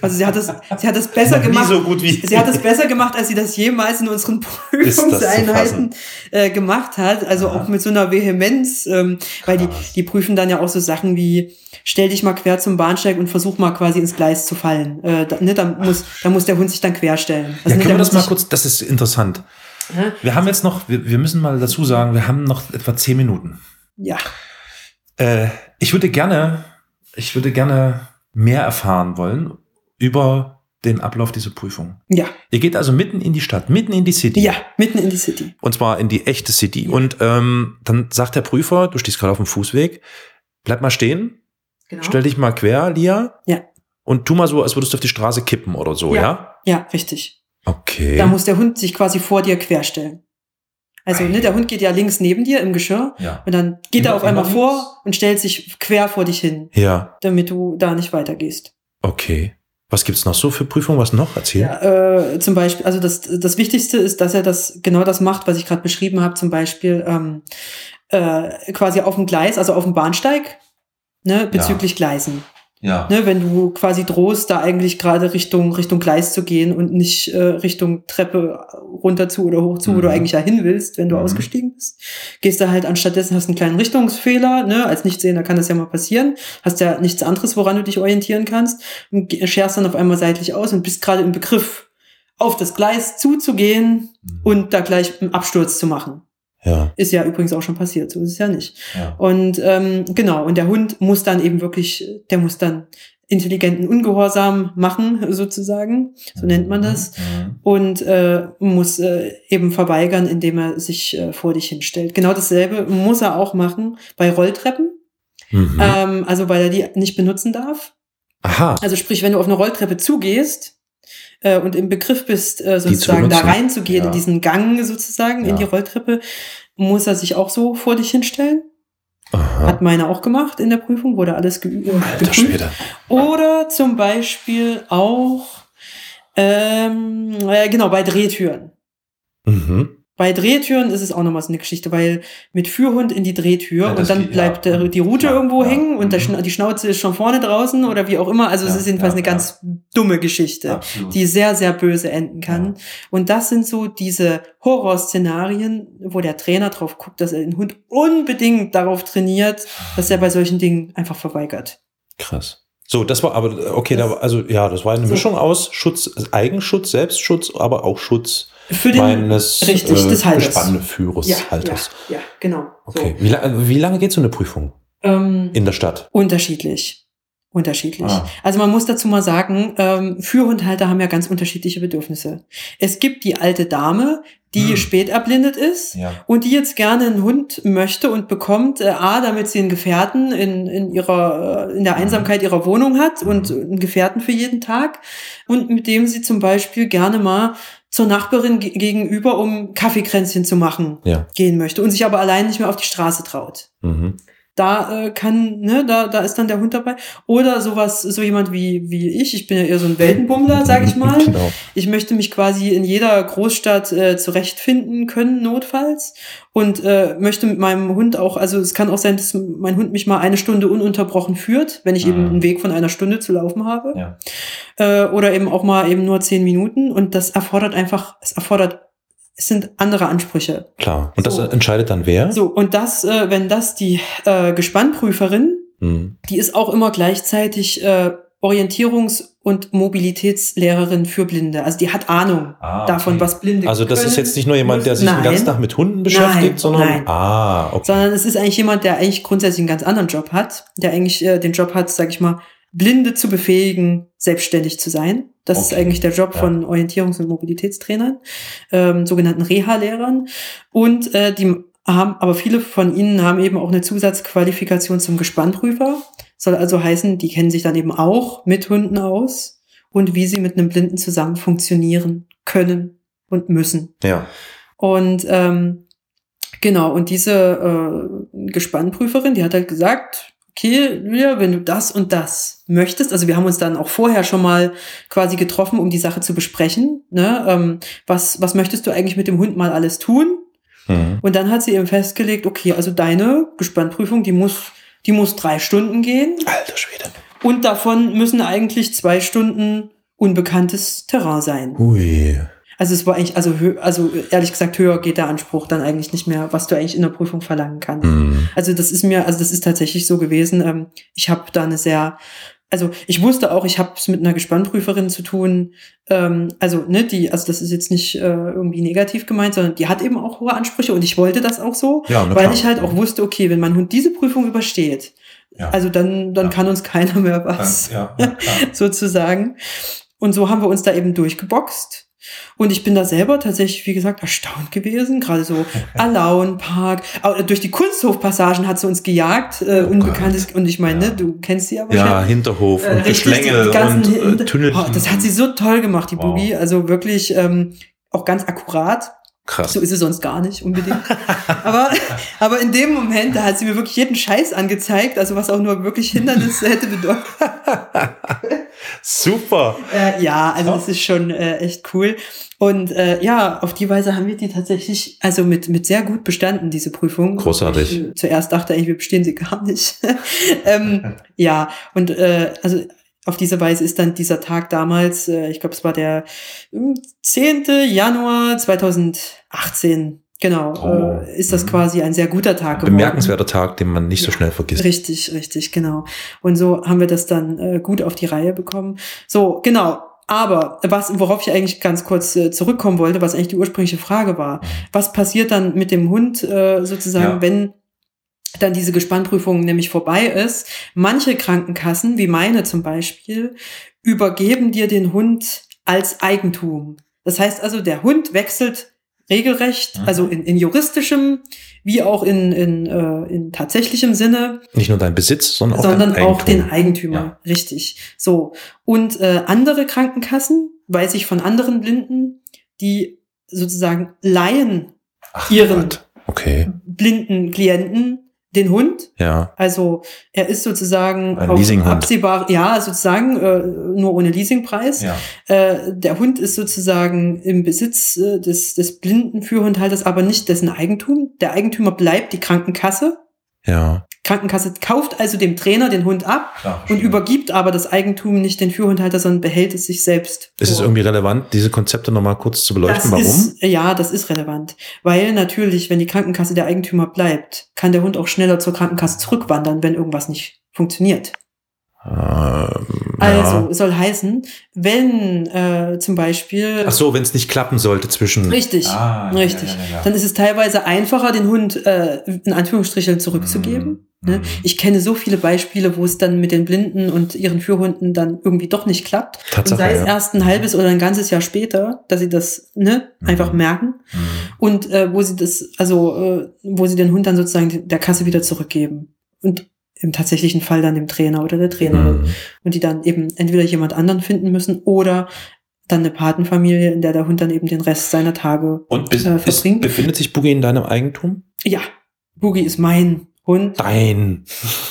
Also sie hat es sie hat es besser [LAUGHS] gemacht. So gut wie sie hat es [LAUGHS] besser gemacht, als sie das jemals in unseren [LAUGHS] Prüfungseinheiten äh, gemacht hat. Also ja. auch mit so einer Vehemenz, ähm, weil die die prüfen dann ja auch so Sachen wie stell dich mal quer zum Bahnsteig und versuch mal quasi ins Gleis zu fallen. Äh, da, ne, da muss da muss der Hund sich dann querstellen. Also, ja, können wir das mal kurz? Das ist interessant. Wir haben jetzt noch, wir, wir müssen mal dazu sagen, wir haben noch etwa zehn Minuten. Ja. Äh, ich würde gerne, ich würde gerne mehr erfahren wollen über den Ablauf dieser Prüfung. Ja. Ihr geht also mitten in die Stadt, mitten in die City. Ja, mitten in die City. Und zwar in die echte City. Ja. Und ähm, dann sagt der Prüfer, du stehst gerade auf dem Fußweg, bleib mal stehen, genau. stell dich mal quer, Lia. Ja. Und tu mal so, als würdest du auf die Straße kippen oder so, ja? Ja, ja richtig. Okay. Da muss der Hund sich quasi vor dir querstellen. Also ne, der Hund geht ja links neben dir im Geschirr ja. und dann geht immer, er auf einmal vor und stellt sich quer vor dich hin. Ja. Damit du da nicht weitergehst. Okay. Was gibt's noch so für Prüfungen? Was noch? Erzähl. Ja, äh, zum Beispiel, also das, das Wichtigste ist, dass er das genau das macht, was ich gerade beschrieben habe. Zum Beispiel ähm, äh, quasi auf dem Gleis, also auf dem Bahnsteig, ne, bezüglich ja. Gleisen. Ja. Ne, wenn du quasi drohst, da eigentlich gerade Richtung, Richtung Gleis zu gehen und nicht äh, Richtung Treppe runter zu oder hoch zu, mhm. wo du mhm. eigentlich ja hin willst, wenn du mhm. ausgestiegen bist. Gehst du halt anstattdessen, hast einen kleinen Richtungsfehler, ne, als Nichtsehender kann das ja mal passieren, hast ja nichts anderes, woran du dich orientieren kannst und scherst dann auf einmal seitlich aus und bist gerade im Begriff, auf das Gleis zuzugehen mhm. und da gleich einen Absturz zu machen. Ja. Ist ja übrigens auch schon passiert, so ist es ja nicht. Ja. Und ähm, genau, und der Hund muss dann eben wirklich, der muss dann intelligenten Ungehorsam machen, sozusagen, so nennt man das, mhm. und äh, muss äh, eben verweigern, indem er sich äh, vor dich hinstellt. Genau dasselbe muss er auch machen bei Rolltreppen, mhm. ähm, also weil er die nicht benutzen darf. Aha. Also sprich, wenn du auf eine Rolltreppe zugehst, äh, und im Begriff bist, äh, sozusagen da reinzugehen, ja. in diesen Gang sozusagen, ja. in die Rolltreppe, muss er sich auch so vor dich hinstellen. Aha. Hat meine auch gemacht in der Prüfung, wurde alles geübt. Äh, Oder zum Beispiel auch, ähm, äh, genau, bei Drehtüren. Mhm. Bei Drehtüren ist es auch nochmal so eine Geschichte, weil mit Führhund in die Drehtür ja, und dann geht, bleibt ja. die Route ja, irgendwo hängen und mhm. die Schnauze ist schon vorne draußen oder wie auch immer. Also es ist jedenfalls eine ganz dumme Geschichte, Absolut. die sehr, sehr böse enden kann. Und das sind so diese Horrorszenarien, wo der Trainer drauf guckt, dass er den Hund unbedingt darauf trainiert, dass er bei solchen Dingen einfach verweigert. Krass. So, das war aber, okay, das, da, also ja, das war eine so. Mischung aus Schutz, Eigenschutz, Selbstschutz, aber auch Schutz für den, meines richtig, äh, des Halters. Gespanneführers, ja, Halters. Ja, ja genau. Okay. So. Wie, wie, lange geht so eine Prüfung ähm, in der Stadt? Unterschiedlich. Unterschiedlich. Ah. Also man muss dazu mal sagen, ähm, Führhundhalter haben ja ganz unterschiedliche Bedürfnisse. Es gibt die alte Dame, die hm. spät erblindet ist ja. und die jetzt gerne einen Hund möchte und bekommt, äh, A, damit sie einen Gefährten in, in ihrer, äh, in der hm. Einsamkeit ihrer Wohnung hat und einen Gefährten für jeden Tag und mit dem sie zum Beispiel gerne mal zur Nachbarin gegenüber, um Kaffeekränzchen zu machen, ja. gehen möchte und sich aber allein nicht mehr auf die Straße traut. Mhm da äh, kann, ne, da, da ist dann der Hund dabei. Oder sowas, so jemand wie, wie ich, ich bin ja eher so ein Weltenbummler, sag ich mal. [LAUGHS] Genau. Ich möchte mich quasi in jeder Großstadt äh, zurechtfinden können, notfalls. Und äh, möchte mit meinem Hund auch, also es kann auch sein, dass mein Hund mich mal eine Stunde ununterbrochen führt, wenn ich mhm. eben einen Weg von einer Stunde zu laufen habe. Ja. Äh, oder eben auch mal eben nur zehn Minuten. Und das erfordert einfach, es erfordert es sind andere Ansprüche. Klar. Und so. das entscheidet dann wer? So, und das, äh, wenn das die äh, Gespannprüferin, mhm. die ist auch immer gleichzeitig äh, Orientierungs- und Mobilitätslehrerin für Blinde. Also die hat Ahnung ah, okay. davon, was Blinde Also das können. ist jetzt nicht nur jemand, der sich nein. den ganzen Tag mit Hunden beschäftigt, nein, sondern nein. ah, okay. sondern es ist eigentlich jemand, der eigentlich grundsätzlich einen ganz anderen Job hat, der eigentlich äh, den Job hat, sag ich mal, Blinde zu befähigen, selbstständig zu sein. Das okay. ist eigentlich der Job ja. von Orientierungs- und Mobilitätstrainern, ähm, sogenannten Reha-Lehrern. Und äh, die haben, aber viele von ihnen haben eben auch eine Zusatzqualifikation zum Gespannprüfer. Soll also heißen, die kennen sich dann eben auch mit Hunden aus und wie sie mit einem Blinden zusammen funktionieren können und müssen. Ja. Und ähm, genau, und diese äh, Gespannprüferin, die hat halt gesagt, okay, Julia, wenn du das und das möchtest, also wir haben uns dann auch vorher schon mal quasi getroffen, um die Sache zu besprechen. Ne? Ähm, was, was möchtest du eigentlich mit dem Hund mal alles tun? Mhm. Und dann hat sie eben festgelegt, okay, also deine Gespannprüfung, die muss, die muss drei Stunden gehen. Alter Schwede. Und davon müssen eigentlich zwei Stunden unbekanntes Terrain sein. Ui. Also es war eigentlich, also, also ehrlich gesagt, höher geht der Anspruch dann eigentlich nicht mehr, was du eigentlich in der Prüfung verlangen kannst. Mhm. Also das ist mir, also das ist tatsächlich so gewesen. Ähm, ich habe da eine sehr, also ich wusste auch, ich habe es mit einer Gespannprüferin zu tun. Ähm, also ne, die, also das ist jetzt nicht äh, irgendwie negativ gemeint, sondern die hat eben auch hohe Ansprüche und ich wollte das auch so, ja, weil ich halt auch wusste, okay, wenn mein Hund diese Prüfung übersteht, ja. also dann dann ja. kann uns keiner mehr was, ja, [LAUGHS] sozusagen. Und so haben wir uns da eben durchgeboxt. Und ich bin da selber tatsächlich, wie gesagt, erstaunt gewesen. Gerade so [LAUGHS] Alaun Park, durch die Kunsthofpassagen hat sie uns gejagt, äh, oh unbekanntes. Und ich meine, ja. du kennst sie aber Ja, schon. Hinterhof äh, und Geschlängel und äh, Tunnel. Oh, das hat sie so toll gemacht, die Wow. Also wirklich ähm, auch ganz akkurat. Krass. So ist sie sonst gar nicht unbedingt. aber, aber in dem Moment, da hat sie mir wirklich jeden Scheiß angezeigt, also was auch nur wirklich Hindernisse hätte bedeutet. Super. Äh, ja, also das ist schon äh, echt cool. Und äh, ja, auf die Weise haben wir die tatsächlich, also mit, mit sehr gut bestanden, diese Prüfung. Großartig. Ich, äh, zuerst dachte ich, wir bestehen sie gar nicht. [LAUGHS] ähm, ja, und äh, also auf diese Weise ist dann dieser Tag damals, äh, ich glaube, es war der 10. Hm, Januar 2018, genau, oh. äh, ist das mhm. quasi ein sehr guter Tag geworden. Bemerkenswerter Tag, den man nicht so schnell vergisst. Richtig, richtig, genau. Und so haben wir das dann äh, gut auf die Reihe bekommen. So, genau. Aber was, worauf ich eigentlich ganz kurz äh, zurückkommen wollte, was eigentlich die ursprüngliche Frage war, mhm. was passiert dann mit dem Hund äh, sozusagen, ja. wenn dann diese Gespannprüfung nämlich vorbei ist. Manche Krankenkassen, wie meine zum Beispiel, übergeben dir den Hund als Eigentum. Das heißt also, der Hund wechselt regelrecht, mhm. also in, in juristischem wie auch in, in, äh, in tatsächlichem Sinne. Nicht nur dein Besitz, sondern auch, sondern auch den Eigentümer. Ja. Richtig. So. Und äh, andere Krankenkassen, weiß ich von anderen Blinden, die sozusagen leihen Ach, ihren okay. blinden Klienten den Hund. Ja. Also er ist sozusagen Ein auf absehbar, ja, sozusagen äh, nur ohne Leasingpreis. Ja. Äh, der Hund ist sozusagen im Besitz äh, des, des blinden Führhundhalters, aber nicht dessen Eigentum. Der Eigentümer bleibt die Krankenkasse. Ja. Krankenkasse kauft also dem Trainer den Hund ab Klar, und übergibt aber das Eigentum nicht den Führhundhalter, sondern behält es sich selbst. Ist es irgendwie relevant, diese Konzepte nochmal kurz zu beleuchten? Das Warum? Ist, ja, das ist relevant. Weil natürlich, wenn die Krankenkasse der Eigentümer bleibt, kann der Hund auch schneller zur Krankenkasse zurückwandern, wenn irgendwas nicht funktioniert. Ähm, also soll heißen, wenn äh, zum Beispiel. Ach so, wenn es nicht klappen sollte zwischen. Richtig, ah, richtig. Ja, ja, ja, Dann ist es teilweise einfacher, den Hund äh, in Anführungsstrichen zurückzugeben. Mhm. Ne? Mhm. Ich kenne so viele Beispiele, wo es dann mit den Blinden und ihren Führhunden dann irgendwie doch nicht klappt. Tatsache, und sei es erst ein halbes oder ein ganzes Jahr später, dass sie das ne, mhm. einfach merken. Mhm. Und äh, wo sie das, also äh, wo sie den Hund dann sozusagen der Kasse wieder zurückgeben. Und im tatsächlichen Fall dann dem Trainer oder der Trainerin. Mhm. Und die dann eben entweder jemand anderen finden müssen oder dann eine Patenfamilie, in der der Hund dann eben den Rest seiner Tage Und bis, äh, verbringt. Ist, befindet sich Boogie in deinem Eigentum? Ja, Boogie ist mein Hund. Dein.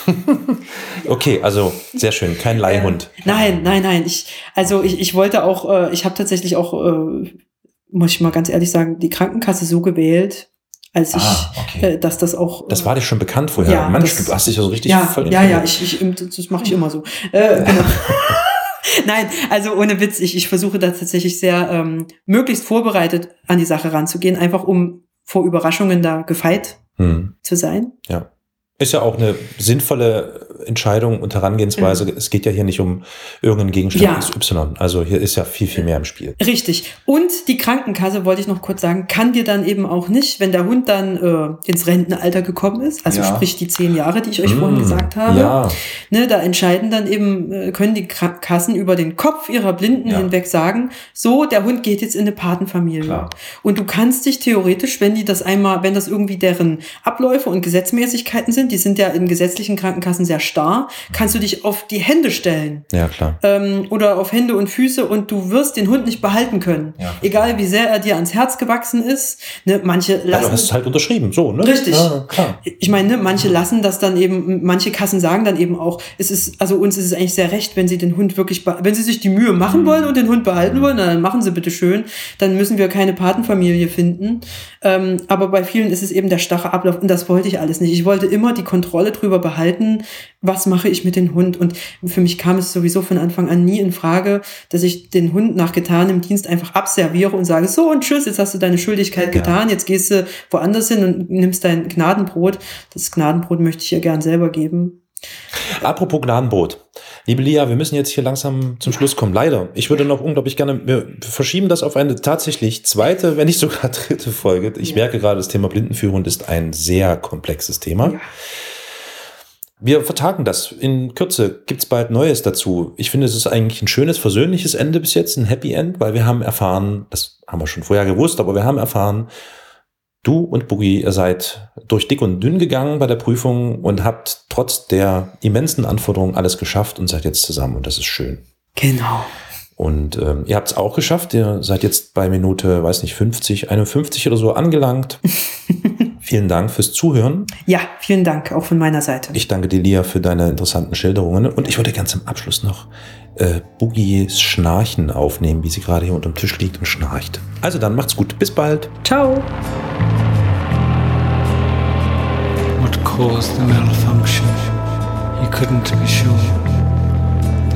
[LAUGHS] okay, also sehr schön, kein Leihhund. Äh, nein, nein, nein. Ich, also ich, ich wollte auch, äh, ich habe tatsächlich auch, äh, muss ich mal ganz ehrlich sagen, die Krankenkasse so gewählt, als ich, ah, okay. äh, dass das auch. Das war dir schon bekannt vorher. Ja, Mensch, das, du hast dich ja so richtig ja, voll Ja, ja, ich, ich, das mache ich immer so. Äh, genau. [LAUGHS] Nein, also ohne Witz, ich, ich versuche da tatsächlich sehr ähm, möglichst vorbereitet an die Sache ranzugehen, einfach um vor Überraschungen da gefeit hm. zu sein. Ja. Ist ja auch eine sinnvolle Entscheidung und Herangehensweise. Mhm. Es geht ja hier nicht um irgendeinen Gegenstand ja. XY. Also hier ist ja viel, viel mehr im Spiel. Richtig. Und die Krankenkasse, wollte ich noch kurz sagen, kann dir dann eben auch nicht, wenn der Hund dann äh, ins Rentenalter gekommen ist, also ja. sprich die zehn Jahre, die ich euch mmh, vorhin gesagt habe, ja. ne, da entscheiden dann eben, äh, können die Kassen über den Kopf ihrer Blinden ja. hinweg sagen, so, der Hund geht jetzt in eine Patenfamilie. Klar. Und du kannst dich theoretisch, wenn die das einmal, wenn das irgendwie deren Abläufe und Gesetzmäßigkeiten sind, die sind ja in gesetzlichen Krankenkassen sehr starr, kannst du dich auf die Hände stellen. Ja, klar. Ähm, oder auf Hände und Füße und du wirst den Hund nicht behalten können. Ja, Egal wie sehr er dir ans Herz gewachsen ist. Ne, manche lassen. Ja, du hast es halt unterschrieben, so, ne? Richtig. Ja, klar. Ich meine, ne, manche lassen das dann eben, manche Kassen sagen dann eben auch, es ist, also uns ist es eigentlich sehr recht, wenn sie den Hund wirklich, wenn sie sich die Mühe machen mhm. wollen und den Hund behalten wollen, dann machen sie bitte schön. Dann müssen wir keine Patenfamilie finden. Ähm, aber bei vielen ist es eben der starre Ablauf und das wollte ich alles nicht. Ich wollte immer die Kontrolle drüber behalten, was mache ich mit dem Hund. Und für mich kam es sowieso von Anfang an nie in Frage, dass ich den Hund nach getanem Dienst einfach abserviere und sage, so und tschüss, jetzt hast du deine Schuldigkeit ja. getan, jetzt gehst du woanders hin und nimmst dein Gnadenbrot. Das Gnadenbrot möchte ich ihr gern selber geben. Apropos Gnadenbrot. Liebe Lia, wir müssen jetzt hier langsam zum Schluss kommen. Leider. Ich würde noch unglaublich gerne, wir verschieben das auf eine tatsächlich zweite, wenn nicht sogar [LAUGHS] dritte Folge. Ich ja. merke gerade, das Thema Blindenführhund ist ein sehr komplexes Thema. Ja. Wir vertagen das. In Kürze gibt's bald Neues dazu. Ich finde, es ist eigentlich ein schönes, versöhnliches Ende bis jetzt, ein Happy End, weil wir haben erfahren, das haben wir schon vorher gewusst, aber wir haben erfahren, Du und Boogie, ihr seid durch dick und dünn gegangen bei der Prüfung und habt trotz der immensen Anforderungen alles geschafft und seid jetzt zusammen und das ist schön. Genau. Und ähm, ihr habt es auch geschafft. Ihr seid jetzt bei Minute, weiß nicht, 50, 51 oder so angelangt. [LAUGHS] vielen Dank fürs Zuhören. Ja, vielen Dank, auch von meiner Seite. Ich danke dir, Lia, für deine interessanten Schilderungen. Und ich würde ganz am Abschluss noch äh, Boogies Schnarchen aufnehmen, wie sie gerade hier unterm Tisch liegt und schnarcht. Also dann macht's gut. Bis bald. Ciao. What caused the malfunction? He couldn't be sure.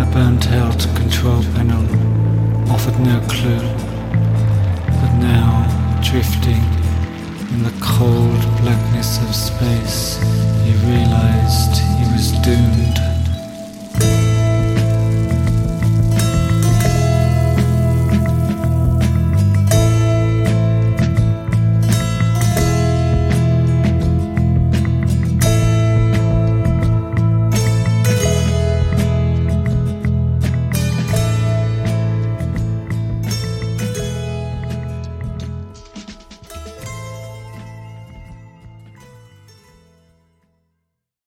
The burnt out control panel offered no clue. But now, drifting in the cold blackness of space, he realized he was doomed.